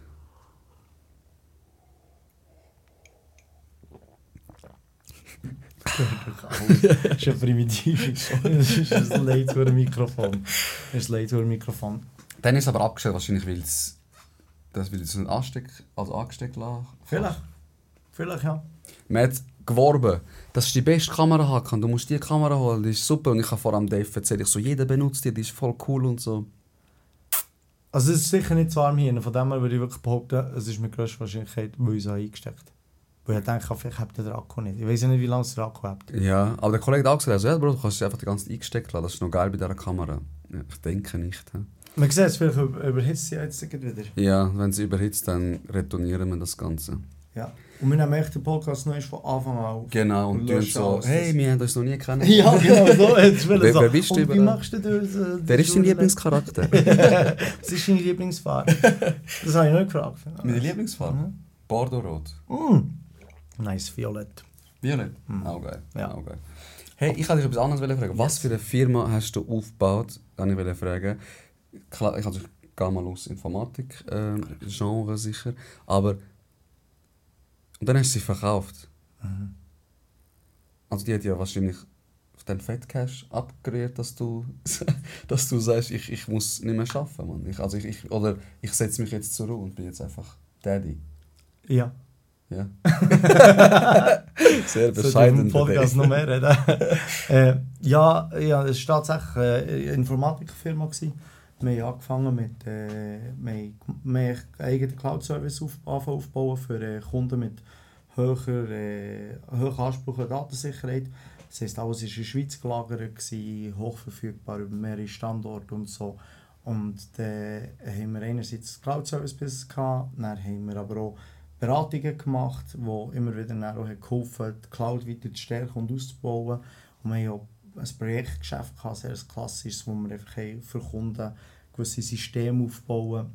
Das ist ja primitiv. Das ist ein Leid für ein Mikrofon. Das ist ein Leid für ein Mikrofon. Dann ist es aber abgestellt, wahrscheinlich weil es das will es nicht ansteck, also angesteckt lassen. Vielleicht. Vielleicht, ja. Man hat geworben, das ist die beste Kamera haben. Du musst die Kamera holen, die ist super. Und ich habe vor allem Dave erzählt, ich so, jeder benutzt die, die ist voll cool und so. Also es ist sicher nicht zu warm hier. Von dem her würde ich wirklich behaupten, es ist mit größter Wahrscheinlichkeit, ich es habe eingesteckt Weil ich denke, vielleicht habt ihr den Akku nicht. Ich weiß ja nicht, wie lange es der Akku hat. Ja, aber der Kollege hat auch gesagt, also, ja, Bro, du kannst sie einfach die ganze Zeit eingesteckt lassen. Das ist noch geil bei dieser Kamera. Ja, ich denke nicht. hä? Man sieht es vielleicht über- überhitzt sie jetzt wieder. Ja, wenn sie überhitzt, dann retournieren wir das Ganze. Ja. Und wir nehmen echt den Podcast noch von Anfang an auf. Genau, und Und tun so, hey, wir haben uns noch nie kennen. Ja, genau so. Jetzt [LAUGHS] will Wer- so. wer bist du Und wie machst du das? äh, Wer ist dein Lieblingscharakter? [LAUGHS] Was ist deine Lieblingsfarbe? [LAUGHS] das habe ich nicht gefragt. Meine Lieblingsfarbe? Bordeaux-Rot. Mm. Nice, Violett. Violett? Mhm. Auch geil. Ja. Auch geil. Hey, ich wollte dich etwas anderes fragen. Was für eine Firma hast du aufgebaut? Kann ich wollte fragen. Klar, ich, gehe mal aus Informatik, ähm, Genre sicher. Aber. Und dann hast du sie verkauft. Mhm. Also, die hat ja wahrscheinlich auf den Fettcash abgerührt, dass du, [LAUGHS] dass du sagst, ich, ich muss nicht mehr arbeiten. Mann. Ich, also ich, ich, oder ich setze mich jetzt zur Ruhe und bin jetzt einfach Daddy. Ja. Ja. [LAUGHS] Sehr bescheiden. im Podcast noch mehr reden. [LAUGHS] äh, ja, ja, es war tatsächlich eine Informatikfirma. Gewesen. Wir haben angefangen mit äh, wir haben, haben eigenen Cloud-Service auf, aufbauen für äh, Kunden mit höher, äh, hohen Anspruch an Datensicherheit. Das heisst, alles war in der Schweiz gelagert, hochverfügbar über mehrere Standorte und so. Und dann haben wir einerseits Cloud-Service-Business gehabt, dann haben wir aber auch Beratungen gemacht, die immer wieder auch haben geholfen die Cloud weiter zu stärken und auszubauen. Und wir haben auch ein Projektgeschäft gehabt, sehr klassisches, wo wir einfach für Kunden gewisse Systeme aufbauen,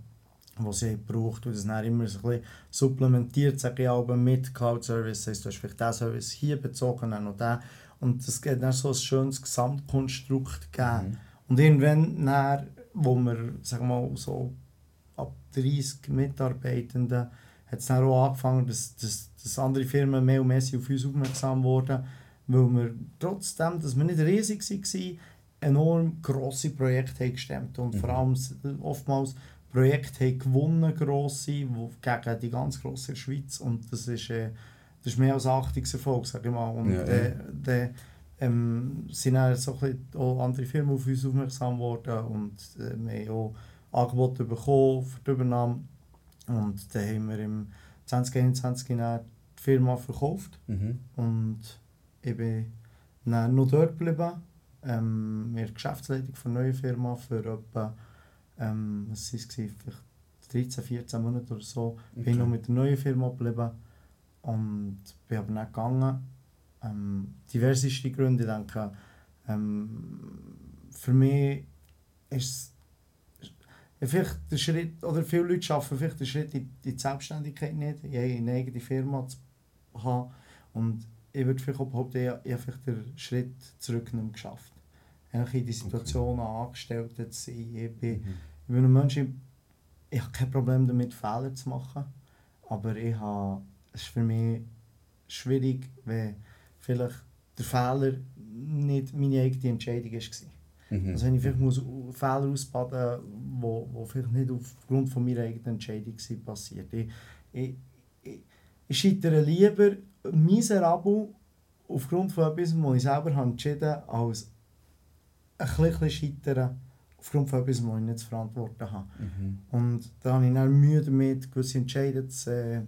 die sie haben gebraucht und das dann immer so ein bisschen supplementiert, sage ich auch, mit Cloud Service. Das heisst, du hast vielleicht diesen Service hier bezogen, dann noch den. Und es geht dann so ein schönes Gesamtkonstrukt geben. Mhm. Und irgendwann, dann, wo wir, sagen wir mal, so ab 30 Mitarbeitenden, hat es dann auch angefangen, dass, dass, dass andere Firmen mehr und mehr auf uns aufmerksam wurden, weil wir trotzdem, dass wir nicht riesig waren, enorm grosse Projekte haben gestemmt und Mhm. vor allem oftmals Projekte haben gewonnen, grosse, wo, gegen die ganz grosse Schweiz und das ist, äh, das ist mehr als Achtungserfolg, sage ich mal. Und Ja, ja. äh, dann ähm, sind dann so ein auch andere Firmen auf uns aufmerksam geworden und äh, wir haben auch Angebote bekommen für die Übernahme Und dann haben wir im 2021 dann die Firma verkauft Mhm. und ich bin dann noch dort geblieben. Ähm, wir Geschäftsleitung von neuen Firma für etwa, ähm, was war es, vielleicht 13, 14 Monate oder so. Bin Okay. noch mit der neuen Firma geblieben und bin aber nicht gegangen. Ähm, diverseste Gründe, ich denke, ähm, für mich ist es vielleicht der Schritt, oder viele Leute schaffen vielleicht den Schritt in, in die Selbstständigkeit nicht, in eine eigene Firma zu haben. Und ich würde vielleicht auch behaupten, ich, ich habe vielleicht den Schritt zurück nicht mehr geschafft. Eigentlich in die Situation Angestellte zu sein. Ich bin, Mhm. ich bin ein Mensch, ich, ich habe kein Problem damit, Fehler zu machen. Aber ich habe, es ist für mich schwierig, wenn vielleicht der Fehler nicht meine eigene Entscheidung war. Mhm. Also wenn ich vielleicht muss Fehler ausbaden muss, die vielleicht nicht aufgrund von meiner eigenen Entscheidung sind passiert. Ich, ich, ich, ich scheitere lieber miserabel aufgrund von etwas, was ich selber habe entschieden habe, als ein bisschen scheitern aufgrund von etwas, was ich nicht zu verantworten habe. Mhm. Und da habe ich dann Mühe damit, gewisse Entscheidungen zu, äh,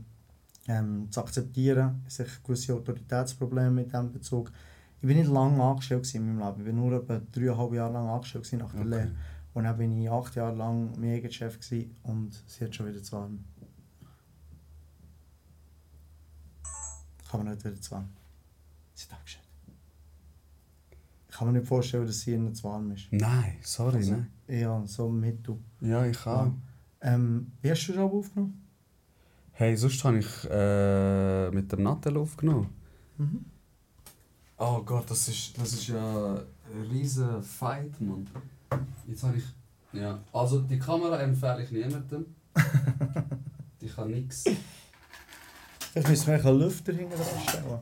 ähm, zu akzeptieren. Es sind gewisse Autoritätsprobleme in diesem Bezug. Ich war nicht lange angestellt in meinem Leben. Ich war nur etwa dreieinhalb Jahre lang angestellt nach der Okay. Lehre. Und dann bin ich acht Jahre lang mein Chef und sie hat schon wieder zu warm. Kann man nicht wieder zu warm. Sie hat abgestellt. Ich kann mir nicht vorstellen, dass sie ihnen zu warm ist. Nein, sorry, Also, nein. Ja, so mittel. Ja, ich kann. Ähm, wie hast du das Album aufgenommen? Hey, sonst habe ich äh, mit dem Nattel aufgenommen. Mhm. Oh Gott, das ist, das ist ja ein riesen Fight, Mann. Jetzt habe ich... Ja, also die Kamera empfehle ich niemandem. [LAUGHS] die kann nichts. Vielleicht müssen wir einen Lüfter hinten dran stellen.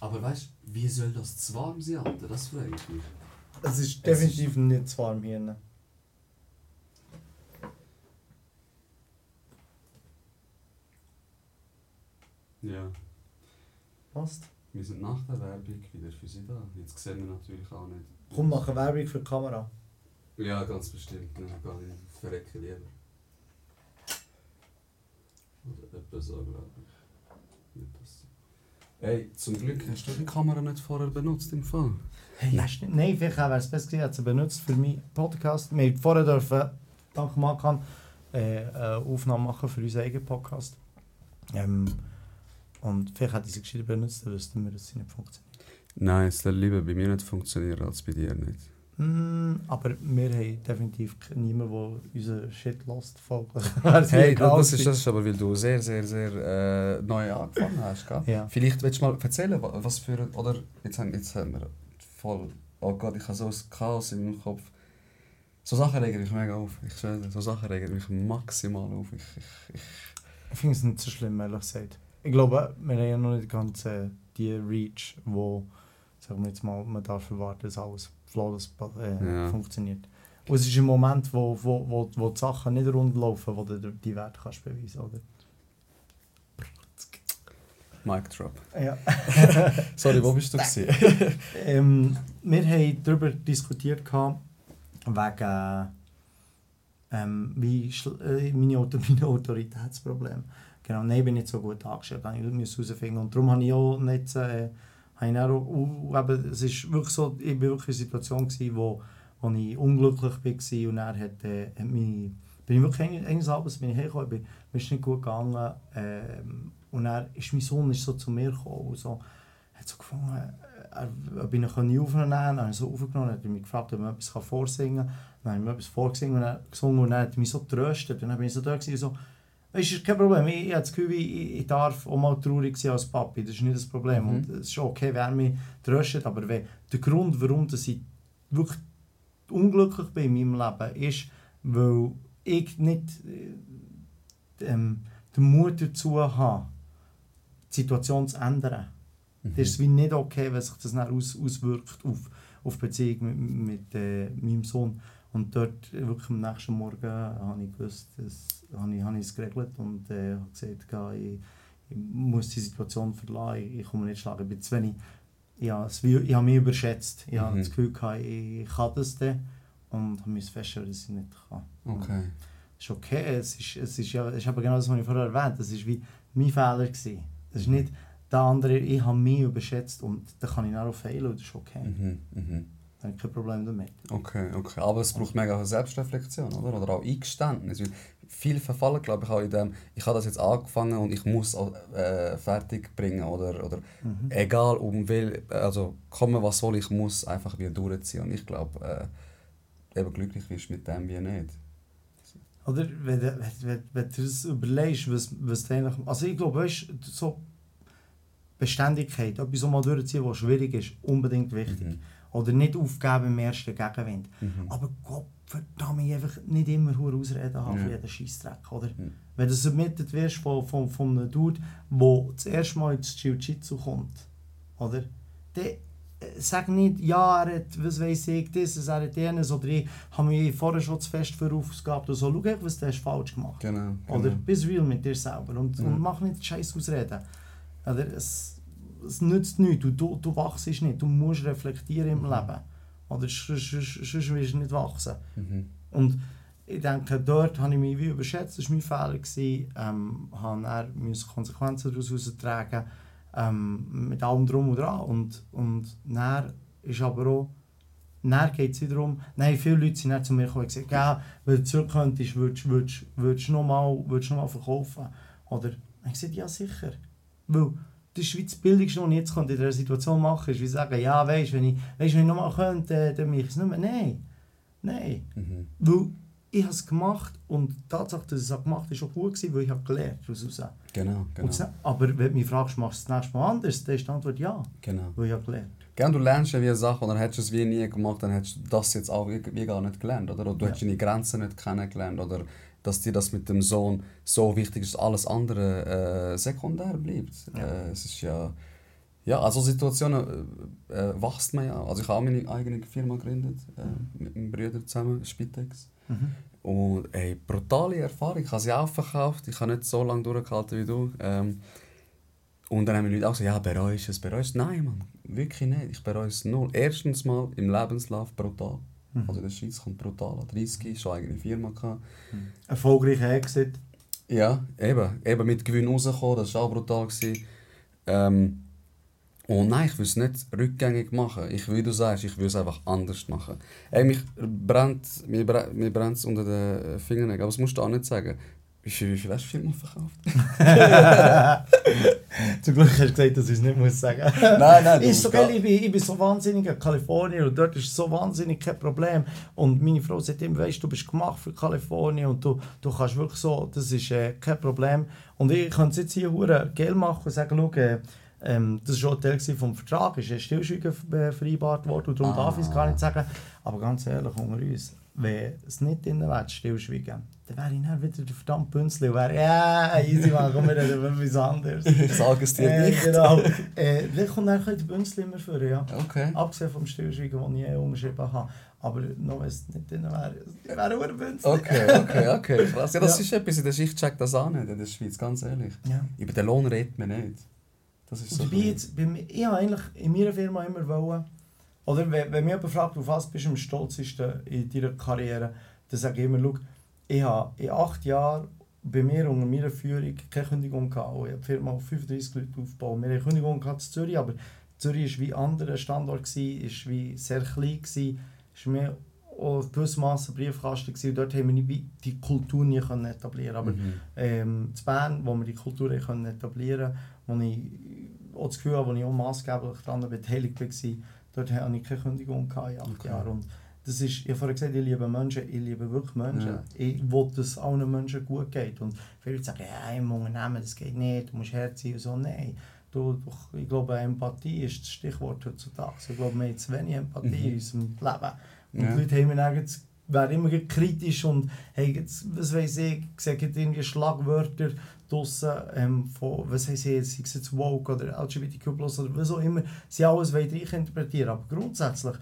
Aber weißt du, wie soll das zu warm sein, Alter? Das frage ich mich. Es ist definitiv nicht zu warm hier. Ja, Passt. wir sind nach der Werbung wieder für Sie da. Jetzt sehen wir natürlich auch nicht. Komm, machen Werbung für die Kamera. Ja, ganz bestimmt. Dann gehe ich verrecken lieber. Oder etwa so, glaube ich. Hey, zum Glück hast du die Kamera nicht vorher benutzt im Fall. Hey, Nein. Nein, vielleicht wäre es besser gewesen, sie benutzt für meinen Podcast. Wir haben vorher dürfen, dank Markan, äh, eine Aufnahme machen für unseren eigenen Podcast. Ähm, und vielleicht hätte ich sie gescheiter benutzt, dann wüssten wir, dass sie nicht funktioniert. Nein, es soll lieber bei mir nicht funktionieren als bei dir nicht. Mm, aber wir haben definitiv niemanden, der unseren Shit folglich. [LAUGHS] Hey, das ist, das ist aber, weil du sehr, sehr, sehr äh, neu angefangen hast, gell? Ja. Vielleicht willst du mal erzählen, wa- was für Oder jetzt haben, jetzt haben wir voll. Oh Gott, ich habe so ein Chaos in meinem Kopf. So Sachen regen mich mega auf. Ich schwöre, so Sachen regen mich maximal auf. Ich, ich, ich, Ich finde es nicht so schlimm, ehrlich gesagt. Ich glaube, wir haben ja noch nicht ganz äh, die Reach, wo sagen wir jetzt mal, man darf erwarten, dass alles flawless äh, Ja. funktioniert. Und es ist ein Moment, wo, wo, wo, wo die Sachen nicht rund laufen, wo du die Werte kannst beweisen oder? Mic drop. Ja. [LAUGHS] Sorry, wo bist du? gewesen? [LAUGHS] ähm, wir haben darüber diskutiert, gehabt, wegen ähm, wie äh, meine, Auto [LAUGHS] meine Autoritätsprobleme. Genau, nein, ich bin nicht so gut angestellt, ich musste herausfinden. Und darum habe ich auch nicht, äh, ich dann es wirklich so, ich war wirklich in einer Situation, gewesen, wo, wo ich unglücklich war und er hat, äh, hat mich, bin ich wirklich eines Abends bin ich hergekommen, mir ist nicht gut gegangen ähm, und dann ist mein Sohn ist so zu mir gekommen so, hat so gefunden, äh, er, ob ich ihn aufnehmen kann. Habe ich so aufgenommen, hat er mich gefragt, ob ich etwas vorsingen kann. Dann habe ich mir etwas vorgesungen und dann, gesungen und dann hat er mich so getröstet. Und dann bin ich so da gewesen, so, Weißt ist kein Problem. Ich, ich habe das Gefühl, ich, ich darf auch mal traurig sein als Papi. Das ist nicht das Problem. Mhm. Und es ist okay, wenn er mich tröstet. Aber wenn der Grund, warum dass ich wirklich unglücklich bin in meinem Leben, ist, weil ich nicht äh, ähm, den Mut dazu habe, die Situation zu ändern. Mhm. Das ist wie nicht okay, wenn sich das dann aus, auswirkt auf, auf Beziehung mit, mit äh, meinem Sohn. Und dort, äh, wirklich am nächsten Morgen, habe ich gewusst, das, habe ich, habe ich es geregelt und äh, habe gesagt, ich, ich muss die Situation verlassen, ich, ich komme nicht schlagen, ich bin zu wenig. Ja, es, wie- ich habe mich überschätzt. Ich habe Mhm. das Gefühl, gehabt, ich, ich kann das dann und habe mich feststellen, dass ich nicht kann. Okay. ist okay. Es ist, es ist, ja, es ist aber genau das, was ich vorher erwähnt habe. Das war wie mein Fehler. Gewesen. Das ist nicht der andere, ich habe mich überschätzt und da kann ich auch fehlen und das ist okay. Mhm, mhm. Da habe ich kein Problem damit. Okay, okay. Aber es braucht mega Selbstreflexion, oder? Oder auch Eingeständnis. Weil Viele verfallen, glaube ich, auch in dem, ich habe das jetzt angefangen und ich muss äh, fertig bringen. Oder, oder Mhm. egal, um will, also kommen was soll, ich muss einfach wieder durchziehen. Und ich glaube, äh, eben glücklich wirst du mit dem wie nicht. Oder wenn du, wenn, wenn, wenn du das überlegst, was, was du eigentlich... Also ich glaube, weißt, so Beständigkeit, etwas mal durchzuziehen, was schwierig ist, unbedingt wichtig. Mhm. Oder nicht aufgeben im ersten Gegenwind. Mhm. Aber Gott verdammt, einfach nicht immer hure Ausreden haben Ja. für jeden Scheissdreck, oder? Mhm. Wenn du submitted wirst von, von, von einem Dude, der das erste Mal ins Jiu-Jitsu kommt, oder? Dann äh, sag nicht, ja, er hat, was weiß ich, dieses, er hat jenes, oder ich habe mich vorher schon zu fest für aufgegabt oder so. Schau, was du hast falsch gemacht Genau. Oder genau. bist real mit dir selber und, Ja. und mach nicht scheiß Ausreden. Oder es, es nützt nichts, du, du, du wachst nicht, du musst reflektieren im Leben. Oder sonst, wirst du nicht wachsen. Mhm. Und ich denke, dort habe ich mich wie überschätzt, das war mein Fehler. Gewesen. Ähm, habe musste Konsequenzen daraus heraustragen, ähm, mit allem drum und dran. Und, und dann ist aber auch, dann geht es wiederum, nein, viele Leute sind dann zu mir gekommen und gesagt, ja, wenn du zurück könntest, würdest würdest- würdest du nochmal würdest noch mal verkaufen. Oder, ich gesagt, ja sicher. Weil wie das Billigste, was ich jetzt könnte in dieser Situation machen ist wie sagen, ja, weißt, wenn ich, weißt, wenn ich nochmal könnte, äh, dann mache ich es nicht mehr. Nein, nein. Mhm. Weil ich habe es gemacht und die Tatsache, dass ich es gemacht habe, ist auch gut gewesen, weil ich habe gelernt daraus raus. Genau, genau. das- aber wenn du mich fragst, machst du das nächste Mal anders, dann ist die Antwort ja, genau. weil ich habe gelernt. Gell, du lernst ja wie eine Sache und dann hättest du es wie nie gemacht, dann hättest du das jetzt auch wie, wie gar nicht gelernt, oder? Oder du Ja. hättest deine Grenzen nicht kennengelernt, oder dass dir das mit dem Sohn so wichtig ist, dass alles andere äh, sekundär bleibt. Ja. Äh, es ist ja... Ja, also Situationen äh, äh, wächst man ja. Also ich habe auch meine eigene Firma gegründet, äh, mit meinem Bruder zusammen, Spitex. Und ey, brutale Erfahrung. Ich habe sie auch verkauft. Ich habe nicht so lange durchgehalten wie du. Ähm, und dann haben die Leute auch gesagt, ja, bereust es, bereust es? Nein, Mann, wirklich nicht. Ich bereue es null. Erstens mal im Lebenslauf brutal. Also in der Schweiz kommt brutal an. 30, schon eigene Firma gehabt. Erfolgreicher Exit. Ja, eben. Eben mit Gewinn rausgekommen, das war auch brutal. Gewesen. Ähm, und nein, ich will es nicht rückgängig machen. Ich, wie du sagst, ich will es einfach anders machen. Ey, mich brennt, mir, bre- mir brennt es unter den Fingernägeln. Aber das musst du auch nicht sagen. Wie viel, wie viel hast du Firma verkauft? [LAUGHS] Zum Glück hast du gesagt, dass ich es nicht muss sagen Nein, nein, du Ist so geil, ich bin, ich bin so wahnsinnig in Kalifornien und dort ist so wahnsinnig kein Problem. Und meine Frau sagt immer, weißt, du bist gemacht für Kalifornien und du, du kannst wirklich so, das ist äh, kein Problem. Und ich könnte jetzt hier hure Geld machen und sagen, schau, äh, ähm, das war schon Teil vom Vertrag, ist ein Stillschweigen äh, vereinbart worden und darum darf ich es gar nicht sagen. Aber ganz ehrlich, unter uns, wenn es nicht drin wäre, Stillschweigen, dann wäre ich dann wieder der verdammte Bünzli und wäre, ja, easy, man, komm, wir reden über etwas anderes. Ich sage es dir Äh, nicht. genau. äh, dann kommt dann der Bünzli immer vor, ja. Okay. Abgesehen vom Stillschweigen, das ich eh unterschrieben habe. Aber noch wenn es nicht drin wäre, wäre auch ein Bünzli. Okay, okay, okay. Krass. Ja, das Ja. ist etwas, in der Schicht checkt das auch nicht in der Schweiz, ganz ehrlich. Ja. Über den Lohn redet man nicht. Das ist so. Wobei jetzt, bei mir, ich habe eigentlich in meiner Firma immer wollen, oder wenn, wenn mich jemand fragt, auf was bist du am stolzesten in deiner Karriere, dann sage ich immer, schau, ich habe in acht Jahren bei mir unter meiner Führung keine Kündigung gehabt. Ich habe die Firma auf 35 Leute aufgebaut. Wir hatten eine Kündigung gehabt in Zürich, aber Zürich war wie ein anderer Standort, ist wie sehr klein, ist mehr auch gewissermaßen Briefkasten gewesen. dort haben wir nicht die Kultur nie können etablieren Aber Mhm. ähm, in Bern, wo wir die Kultur können etablieren wo ich auch das Gefühl habe, wo ich auch maßgeblich daran beteiligt war, dort hatte ich keine Kündigung gehabt in acht Okay. Jahren. Und das ist, ich habe vorhin gesagt, ich liebe Menschen, ich liebe wirklich Menschen. Ja. Ich will, dass es allen Menschen gut geht. Und viele sagen, ja, im Unternehmen, das geht nicht, du musst herziehen und so. Nein. Du, du, ich glaube, Empathie ist das Stichwort heutzutage. Ich glaube, wir haben zu wenig Empathie Mhm. in unserem Leben. Und Ja. die Leute haben jetzt- wären immer kritisch und haben jetzt, was weiß ich, sagen irgendwie Schlagwörter draussen, ähm, von, was heisst jetzt, sei es jetzt woke oder LGBTQ+, oder was auch immer, sie alles wollen interpretieren. Aber grundsätzlich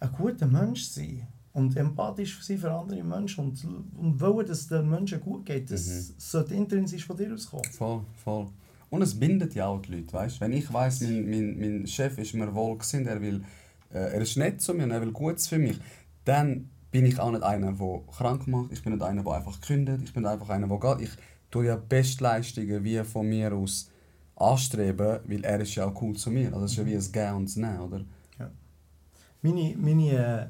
ein guter Mensch sein und empathisch sein für andere Menschen und, und wollen, dass es den Menschen gut geht, das Mhm. sollte intrinsisch von dir auskommen. Voll, voll. Und es bindet ja auch die Leute, weißt? Wenn ich weiss, mein, mein, mein Chef ist mir wohl gesinnt, er will, äh, er ist nett zu mir und er will Gutes für mich, dann bin ich auch nicht einer, der krank macht. Ich bin nicht einer, der einfach kündet. Ich bin einfach einer, der geht. Ich tue ja Bestleistungen wie von mir aus anstreben, weil er ist ja auch cool zu mir. Also es ist ja wie ein Gehen und ein Nehmen, oder? Meine, meine äh,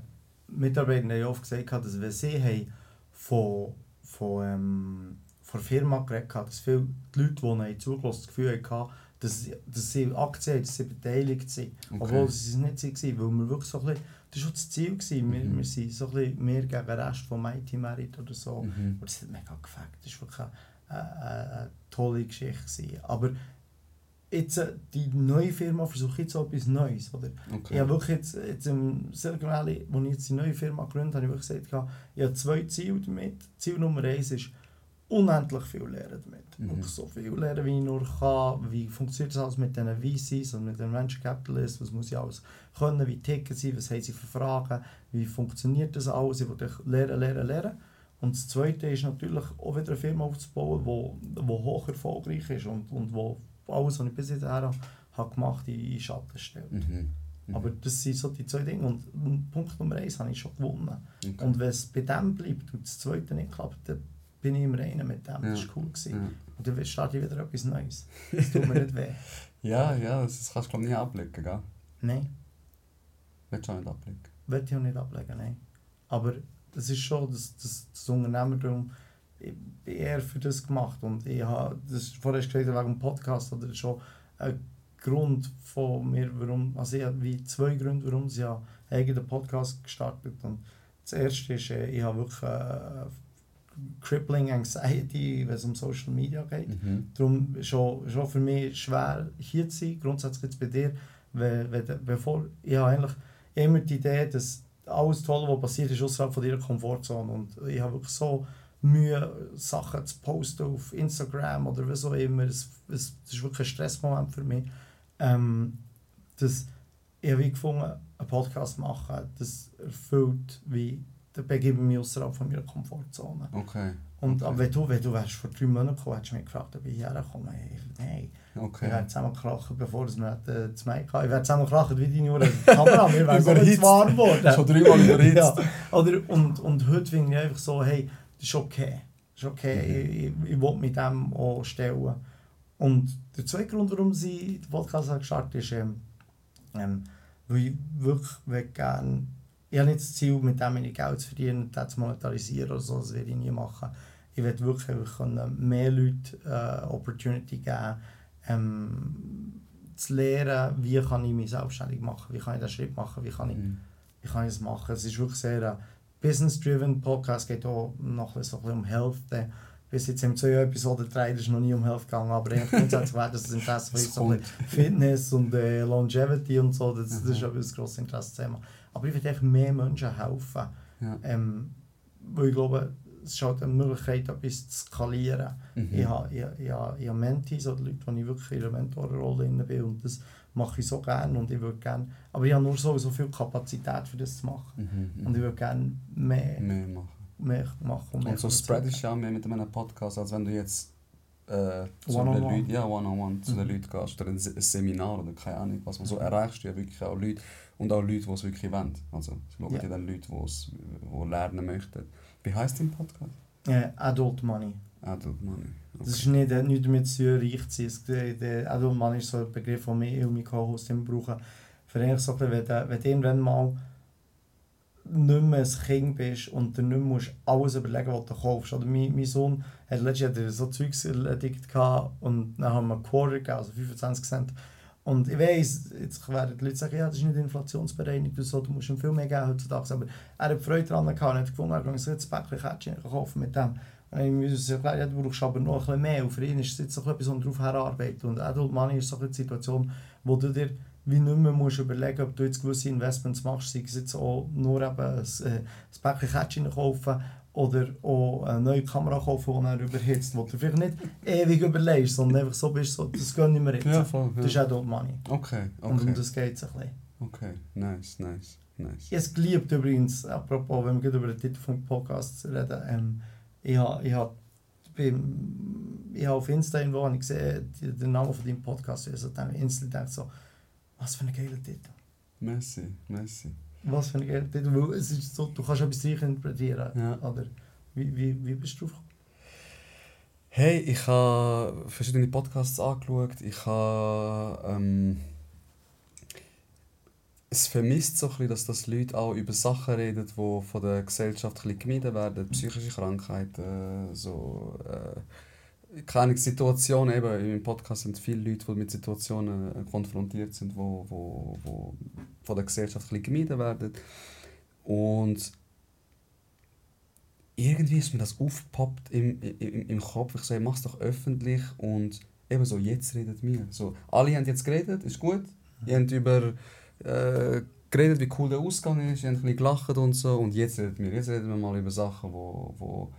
Mitarbeiter haben ja oft gesagt, dass wenn sie haben von, von, ähm, von der Firma geredet haben, dass viele die Leute, die zugelassen das Gefühl hatten, dass, dass sie Aktien haben, dass sie beteiligt sind. Okay. Obwohl sie es nicht waren, weil wir wirklich so ein bisschen, das war schon das Ziel. Gewesen. Wir, Mhm. wir sind so ein bisschen mehr gegen den Rest von Mighty Merit oder so. Mhm. Und das hat mega gefällt. Das war wirklich eine, eine, eine tolle Geschichte. Gewesen. Aber jetzt, äh, die neue Firma versucht jetzt auch etwas Neues. Oder? Okay. Ich habe wirklich jetzt, jetzt im Silicon Valley, wo ich jetzt die neue Firma gegründet habe, habe ich wirklich gesagt, ich habe zwei Ziele damit. Ziel Nummer eins ist, unendlich viel lernen damit. Mhm. Wirklich so viel lernen, wie ich nur kann. Wie funktioniert das alles mit den VCs und mit den Venture Capitalists? Was muss ich alles können? Wie ticken sie? Was haben sie für Fragen? Wie funktioniert das alles? Ich will lernen, lernen, lernen. Und das Zweite ist natürlich auch wieder eine Firma aufzubauen, die wo, wo hoch erfolgreich ist und, und wo alles, was ich bis jetzt habe, habe gemacht in in Schatten stellt. Mhm. Mhm. Aber das sind so die zwei Dinge. Und Punkt Nummer eins habe ich schon gewonnen. Okay. Und wenn es bei dem bleibt und das zweite nicht klappt, dann bin ich immer einer mit dem. Das Ja. war cool. Gewesen. Ja. Und dann starte ich wieder etwas Neues. Das tut mir nicht weh. [LAUGHS] Ja, ja, das das kannst du glaube nie ablegen, gell? Nein, Willst du auch nicht ablegen? will ich auch nicht ablegen. Nein. Aber das ist schon das, das, das Unternehmertum. Eher für das gemacht. Und ich habe, das vorher gesagt wegen dem Podcast, oder schon ein Grund von mir, warum, also ich habe wie zwei Gründe, warum ich einen eigenen Podcast gestartet und das erste ist, äh, ich habe wirklich äh, crippling Anxiety, wenn es um Social Media geht. Mhm. Darum schon, schon für mich schwer hier zu sein, grundsätzlich jetzt bei dir, weil, weil, bevor, ich habe eigentlich immer die Idee, dass alles Tolle, was passiert, ist außerhalb von deiner Komfortzone und ich habe wirklich so Mühe, Sachen zu posten auf Instagram oder was auch immer, es, es, das ist wirklich ein Stressmoment für mich, ähm, dass ich habe gefunden, einen Podcast machen, das erfüllt wie, da begebe ich mich außerhalb von meiner Komfortzone. Okay. Und Okay. aber wenn du, wenn du wärst vor drei Monaten gekommen, hättest du mich gefragt, ob ich hierher komme. Hey, nein, Okay. wir wären zusammen krachen, bevor wir äh, das Mic hatten. Ich zusammen krachen wie deine Uhr die Kamera. Wir wären so nicht warm geworden. Schon dreimal überhitzt. ja. Oder, und, und heute finde ich einfach so, hey, das ist okay. Das ist okay, Mhm. ich, ich, ich will mit dem auch stellen. Und der zweite Grund, warum sie den Podcast gestartet ist, ähm, ähm, weil ich wirklich gerne, ich habe nicht das Ziel, mit dem meine Geld zu verdienen, das zu monetarisieren oder so, das werde ich nie machen. Ich will wirklich können mehr Leute äh, Opportunity geben, ähm, zu lernen, wie kann ich mich selbstständig machen, wie kann ich den Schritt machen, wie kann ich Mhm. wie kann ich das machen? Es ist wirklich sehr ein business-driven Podcast, es geht auch noch ein bisschen um Health. Äh, Bis jetzt zwei Episoden drei, das ist noch nie um Health gegangen, aber eigentlich grundsätzlich wäre das Interesse [LAUGHS] Es uns so Fitness und äh, Longevity und so, das, das ist Mhm. ein grosses Interessethema. Aber ich will einfach mehr Menschen helfen, Ja. ähm, weil ich glaube, es ist halt eine Möglichkeit, etwas zu skalieren. Mhm. Ich habe, ich, ich, habe- ich habe Mentees oder Leute, wo ich wirklich in einer Mentorenrolle bin und das mache ich so gerne und ich würde gerne, aber ich habe nur so, so viel Kapazität für das zu machen Mhm. und ich würde gerne mehr, Mehr machen. mehr machen. Und, mehr Und so spreadest du ja mehr mit einem Podcast, als wenn du jetzt äh, zu One-on-one. den Leuten, ja, one-on-one zu den Mhm. Leuten gehst oder ein Se- ein Seminar oder keine Ahnung was. Und so erreichst du ja wirklich auch Leute und auch Leute, die es wirklich wollen. Also ich schaue Ja. dir dann Leute, die es die lernen möchten. Wie heisst dein Podcast? Äh, Adult Money. Adult Money. Das ist nicht, hat nichts damit zu tun, reich zu sein. Der, Adult Money ist so ein Begriff, den wir und mein Co-Host immer brauchen. Für eigentlich so wenn, du- wenn du irgendwann mal nicht mehr ein Kind bist und du nicht mehr musst alles überlegen, was du kaufst. Oder mein, mein Sohn hat letztes Jahr so Zeugs erledigt und dann haben wir einen Quarter gegeben, also 25 Cent. Und ich weiss, jetzt werden die Leute sagen, ja, das ist nicht inflationsbereinigt so, du musst ihm viel mehr geben heutzutage. Aber er hat Freude daran gehabt und hat gefunden, er kann sich jetzt ein Päckchen kaufen mit dem. Und ich muss erklären, ja, du brauchst aber noch ein bisschen mehr. Und für ihn ist es jetzt so etwas, um darauf herarbeiten. Und Adult Money ist so eine Situation, wo du dir wie nicht mehr musst überlegen ob du jetzt gewisse Investments machst, sei es jetzt auch nur eben ein, äh, ein Päckchen kaufen oder auch eine neue Kamera kaufen, die dann überhitzt, wo du vielleicht nicht ewig überlegst, sondern einfach so bist, so, das gönne ich mir jetzt. Ja, voll. Das ist Ja. Adult Money. Okay, Und um okay. das geht es ein bisschen. Okay, nice, nice, nice. Ich geliebt übrigens, apropos, wenn wir gerade über den Titel des Podcasts reden, ähm, ich habe ich hab, ich hab auf Insta irgendwo habe ich die- den Namen von deinem Podcast, also dann instantly gedacht so, was für ein geiler Titel. Merci, merci. Was für ein Ehrentitel? Weil es ist so, du kannst etwas reich interpretieren. Ja. Oder wie, wie, wie bist du drauf gekommen? Hey, ich habe verschiedene Podcasts angeschaut. Ich habe. Ähm, es vermisst so ein bisschen, dass das Leute auch über Sachen reden, die von der Gesellschaft ein bisschen gemieden werden. Psychische Krankheiten, so. Äh, keine Situationen, eben im Podcast sind viele Leute, die mit Situationen äh, konfrontiert sind, die wo, wo, wo von der Gesellschaft ein gemieden werden. Und irgendwie ist mir das aufgepoppt im, im, im Kopf. Ich sage, mach es doch öffentlich und eben so, jetzt redet wir. So, alle haben jetzt geredet, ist gut. Ihr habt über äh, geredet, wie cool der Ausgang ist, ihr habt ein bisschen gelacht und so und jetzt redet wir. Jetzt reden wir mal über Sachen, wo, wo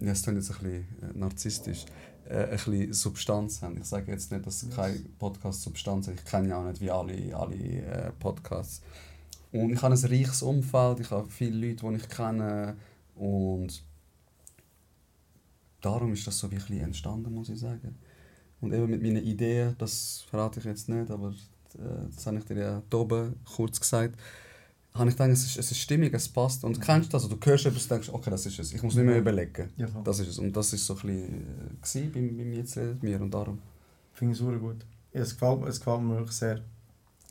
ja, es klingt jetzt ein bisschen äh, narzisstisch, äh, ein bisschen Substanz haben. Ich sage jetzt nicht, dass kein Podcast Substanz hat. Ich kenne ja auch nicht wie alle, alle äh, Podcasts. Und ich habe ein reiches Umfeld, ich habe viele Leute, die ich kenne und darum ist das so wirklich entstanden, muss ich sagen. Und eben mit meinen Ideen, das verrate ich jetzt nicht, aber das habe ich dir ja oben kurz gesagt, habe ich gedacht, es ist, es ist stimmig, es passt. Und kennst du das? Also, du hörst etwas und denkst, okay, das ist es. Ich muss nicht mehr überlegen. Ja. Das ist es. Und das ist so ein bisschen äh, beim, beim Jetzt redet mir und darum. Finde ich super gut. Ja, es, gefällt, es gefällt mir wirklich sehr.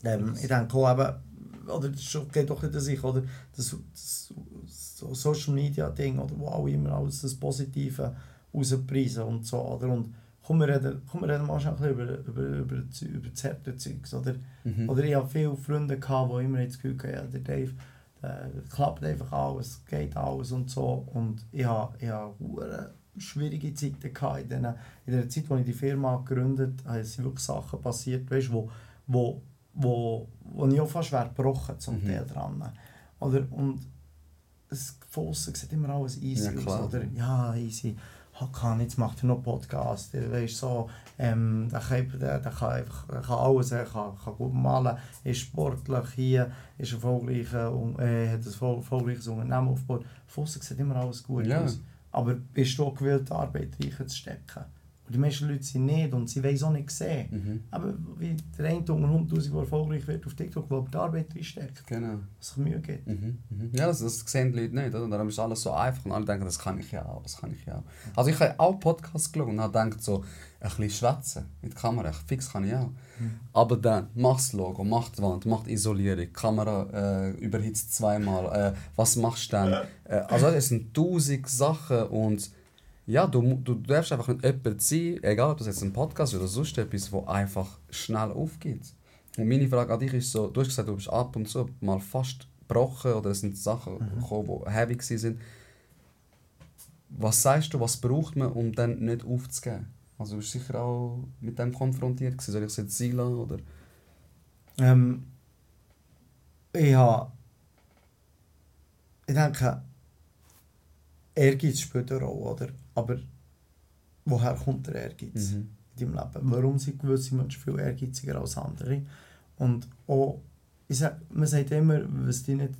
Ähm, ich denke auch eben, oder das geht doch nicht an sich, oder? Das, das so Social Media Ding, oder wo alle immer alles das Positive rauspreisen und so, oder? Und komm, wir reden, komm, wir reden mal schnell ein über, über, über, über das harte Zeugs, oder? Mhm. Oder ich habe viele Freunde, gehabt, die immer das Gefühl hatten, ja, der Dave, äh, klappt einfach alles, geht alles und so. Und ich habe, ich hure schwierige Zeiten gehabt. In, den, in der Zeit, als ich die Firma gegründet habe, sind wirklich Sachen passiert, weißt, wo, wo, wo, wo ich auch fast wäre gebrochen zum Mhm. Teil dran. Oder, und es von sieht immer alles easy Ja, aus. Oder? Ja, easy. Hakan, jetzt macht er noch Podcast. Weißt, so, ähm, der, kann, der, der, kann einfach, der kann alles, er kann, kann gut malen, ist sportlich hier, ist erfolgreich, äh, hat ein erfol- erfolgreiches Unternehmen aufgebaut. Von sieht immer alles gut Ja. aus. Aber bist du auch gewillt, die Arbeit reinzustecken? Und die meisten Leute sind nicht und sie wollen es auch nicht sehen. Mhm. Aber wie der eine unter 100'000, der erfolgreich wird auf TikTok, will die Arbeit reinsteckt, Genau. was sich Mühe gibt. Mhm. Mhm. Ja, das, das sehen die Leute nicht. Oder? Und darum ist alles so einfach und alle denken, das kann ich ja auch, das kann ich ja auch. Also ich habe auch Podcasts geschaut und habe gedacht, so, ein bisschen schwätzen mit der Kamera, fix kann ich auch. Aber dann, mach das Logo, mach die Wand, mach die Isolierung, die Kamera äh, überhitzt zweimal, äh, was machst du dann? Äh, also es sind tausend Sachen und ja, du, du darfst einfach nicht jemand sein, egal ob das jetzt ein Podcast ist oder sonst etwas, wo einfach schnell aufgeht. Und meine Frage an dich ist so, du hast gesagt, du bist ab und zu mal fast gebrochen oder es sind Sachen gekommen, die heavy waren. Was sagst du, was braucht man, um dann nicht aufzugeben? Also du bist sicher auch mit dem konfrontiert gewesen. Soll ich es jetzt sein lassen, oder? Ähm, ich habe. Ich denke, Ehrgeiz spielt eine Rolle, oder? Aber woher kommt der Ehrgeiz Mhm. in deinem Leben? Warum sind gewisse Menschen viel ehrgeiziger als andere? Und auch, ich sag, man sagt immer, was dich nicht,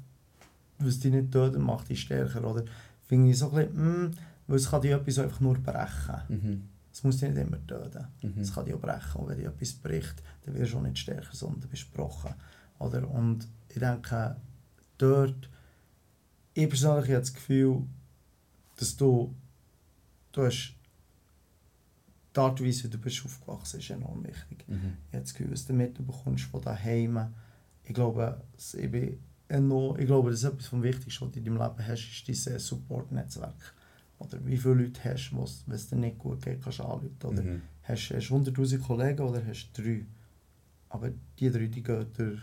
was dich nicht tötet, macht dich stärker, oder? Finde ich so ein bisschen, mm, weil es kann dich etwas einfach nur brechen. Mhm. Es muss dich nicht immer töten. Mhm. Es kann dich auch brechen. Und wenn dich etwas bricht, dann wirst du auch nicht stärker, sondern du bist gebrochen. Oder? Und ich denke, dort, ich persönlich habe das Gefühl, dass du, du hast, die Art und Weise, wie du bist aufgewachsen ist enorm wichtig. Mhm. Ich habe das Gefühl, was du mitbekommst von daheim. Ich glaube, ich, bin enorm, ich glaube, das ist etwas vom Wichtigsten, was du in deinem Leben hast, ist dein Support-Netzwerk. Oder wie viele Leute hast du, wenn es dir nicht gut geht, kannst du anrufen. Oder Mhm. hast du 100'000 Kollegen oder hast du drei? Aber die drei, die gehen durch,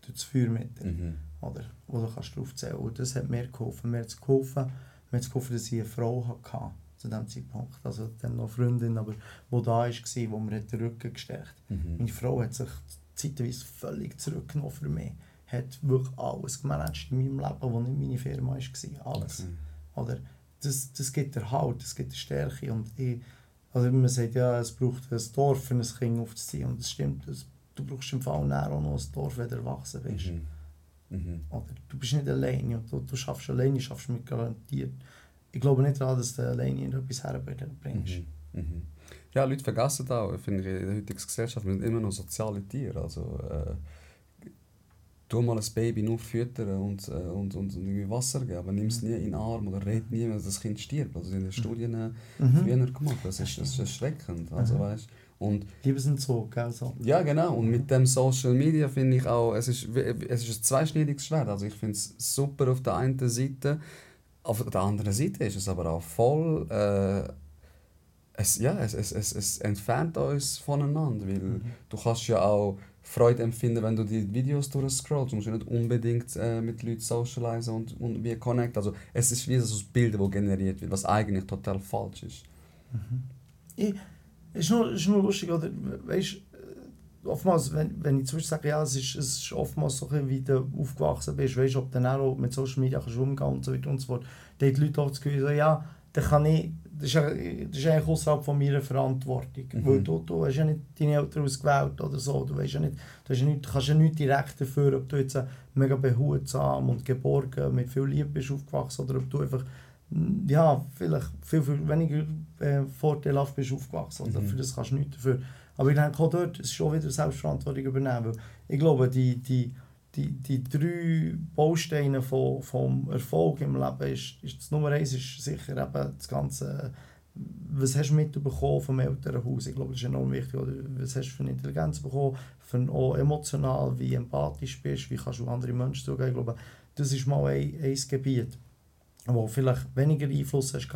durch das Feuer mit dir. Mhm. Oder, du kannst drauf zählen. Und das hat mir geholfen. Mir hat es geholfen, mir hat es geholfen, dass ich eine Frau hatte zu diesem Zeitpunkt. Also dann noch Freundin, aber die da war, die mir den Rücken gestärkt Mhm. meine Frau hat sich zeitweise völlig zurückgenommen für mich. Hat wirklich alles gemanagt in meinem Leben, das nicht meine Firma war. Alles. Okay. Oder das, das gibt der Halt, das gibt der Stärke. Und ich, also man sagt ja, es braucht ein Dorf, für ein Kind aufzuziehen. Und das stimmt. Das, du brauchst im Fall näher auch noch ein Dorf, wenn du erwachsen bist. Mhm. Mhm. Oder du bist nicht alleine. Und du, du schaffst alleine, schaffst mit garantiert. Ich glaube nicht daran, dass du alleine etwas herbringst. Mhm. Mhm. Ja, Leute vergessen auch, finde ich, in der heutigen Gesellschaft, wir sind immer noch soziale Tiere. Also, äh, tu mal ein Baby nur füttern und, äh, und, und irgendwie Wasser geben, aber nimm es nie in den Arm oder red nie, wenn das Kind stirbt. Also in den Studien äh, Mhm. früher gemacht, das ist, das ist erschreckend. Also, Mhm. weißt, und Liebesentzug, gell, so. ja, genau. Und mit dem Social Media finde ich auch, es ist, es ist ein zweischneidiges Schwert. Also ich finde es super auf der einen Seite, auf der anderen Seite ist es aber auch voll, äh, es, ja, es, es, es, es entfernt uns voneinander, weil Mhm. du kannst ja auch Freude empfinden, wenn du die Videos durchscrollst. Du musst ja nicht unbedingt äh, mit Leuten socialisen und, und wie connect. Also es ist wie so ein Bild, das generiert wird, was eigentlich total falsch ist. Ich, ist, nur, ist nur lustig, oder? Weißt oftmals, wenn, wenn ich Beispiel sage, ja, es ist, es ist oftmals so, wie du aufgewachsen bist, weißt du, ob du auch mit Social Media kannst umgehen und so weiter und so fort, dann haben die Leute auch das Gefühl, so, ja, dann kann ich, das ist, das ist eigentlich außerhalb von meiner Verantwortung. Mhm. Weil du, du hast ja nicht deine Eltern ausgewählt oder so, du, weißt ja nicht, du hast ja nicht, kannst ja nicht direkt dafür, ob du jetzt mega behutsam und geborgen mit viel Liebe bist aufgewachsen oder ob du einfach ja, vielleicht viel, viel weniger äh, vorteilhaft bist aufgewachsen. Mhm. Für das kannst du nichts dafür. Aber ich denke auch dort ist schon wieder Selbstverantwortung übernehmen. Ich glaube, die, die, die, die drei Bausteine von, vom Erfolg im Leben ist, ist das Nummer eins ist sicher eben das ganze was hast du mitbekommen vom Elternhaus? Ich glaube, das ist enorm wichtig. Oder was hast du für eine Intelligenz bekommen? Für auch emotional, wie empathisch bist, wie kannst du andere Menschen zugehen? Ich glaube, das ist mal ein, ein Gebiet, wo vielleicht weniger Einfluss hast.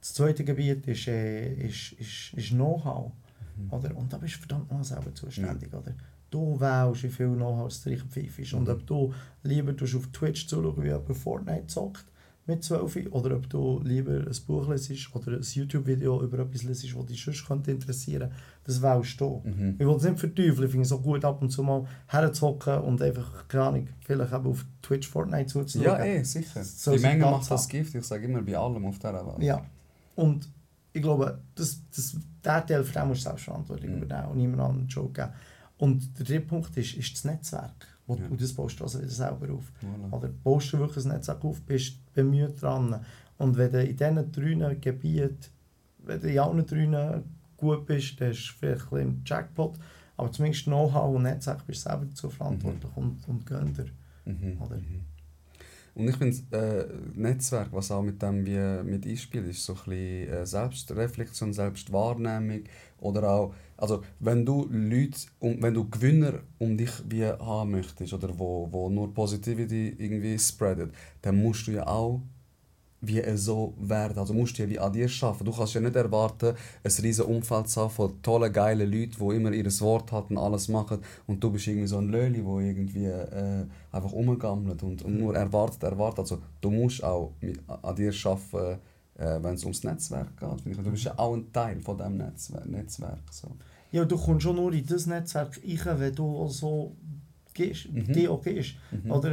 Das zweite Gebiet ist, äh, ist, ist, ist Know-how. Oder? Und da bist du verdammt noch selber zuständig. Oder? Du wählst, wie viel Know-how es dir pfeifst. Und Mhm. ob du lieber auf Twitch zuschauen, wie jemand Fortnite zockt mit 12 oder ob du lieber ein Buch lesest oder ein YouTube-Video über etwas lesest, das dich sonst könnte interessieren das wählst du. Mhm. Ich will es nicht verteufeln, ich finde es auch gut, ab und zu mal herzuhocken und einfach, keine Ahnung, vielleicht eben auf Twitch Fortnite zuzuschauen. Ja, eh, sicher. So die Menge macht das. Gift. Ich sage immer, bei allem auf dieser Welt. Ja. Und ich glaube, das, das, der Teil für den musst du Selbstverantwortung Mhm. übernehmen und niemand anderen Job geben. Und der dritte Punkt ist, ist das Netzwerk. Wo, Ja. Und das baust du also wieder selber auf. Voilà. Oder baust du wirklich ein Netzwerk auf, bist bemüht dran. Und wenn du in diesen drei Gebieten, wenn du in allen drei gut bist, dann hast du vielleicht ein bisschen Jackpot. Aber zumindest Know-how und Netzwerk bist du selber dazu verantwortlich und, und gönn dir. Mhm. Oder? Mhm. Und ich finde, äh, Netzwerk, was auch mit dem wie mit einspielt, ist so ein bisschen äh, Selbstreflexion, Selbstwahrnehmung oder auch, also wenn du Leute, um, wenn du Gewinner um dich wie haben möchtest oder wo, wo nur Positivity irgendwie spreadet, dann musst du ja auch wie so werden. Also musst du ja wie an dir arbeiten. Du kannst ja nicht erwarten, ein riesen Umfeld zu haben von tollen, geilen Leuten, die immer ihr Wort halten, alles machen und du bist irgendwie so ein Löli, der irgendwie äh, einfach rumgammelt und, und nur erwartet, erwartet. Also du musst auch mit, an dir arbeiten, äh, wenn es ums Netzwerk geht. ich. Du bist ja auch ein Teil von diesem Netzwerk. Netzwerk so. Ja, du kommst schon nur in das Netzwerk rein, wenn du so gehst, Mhm. die auch gehst. Mhm. Oder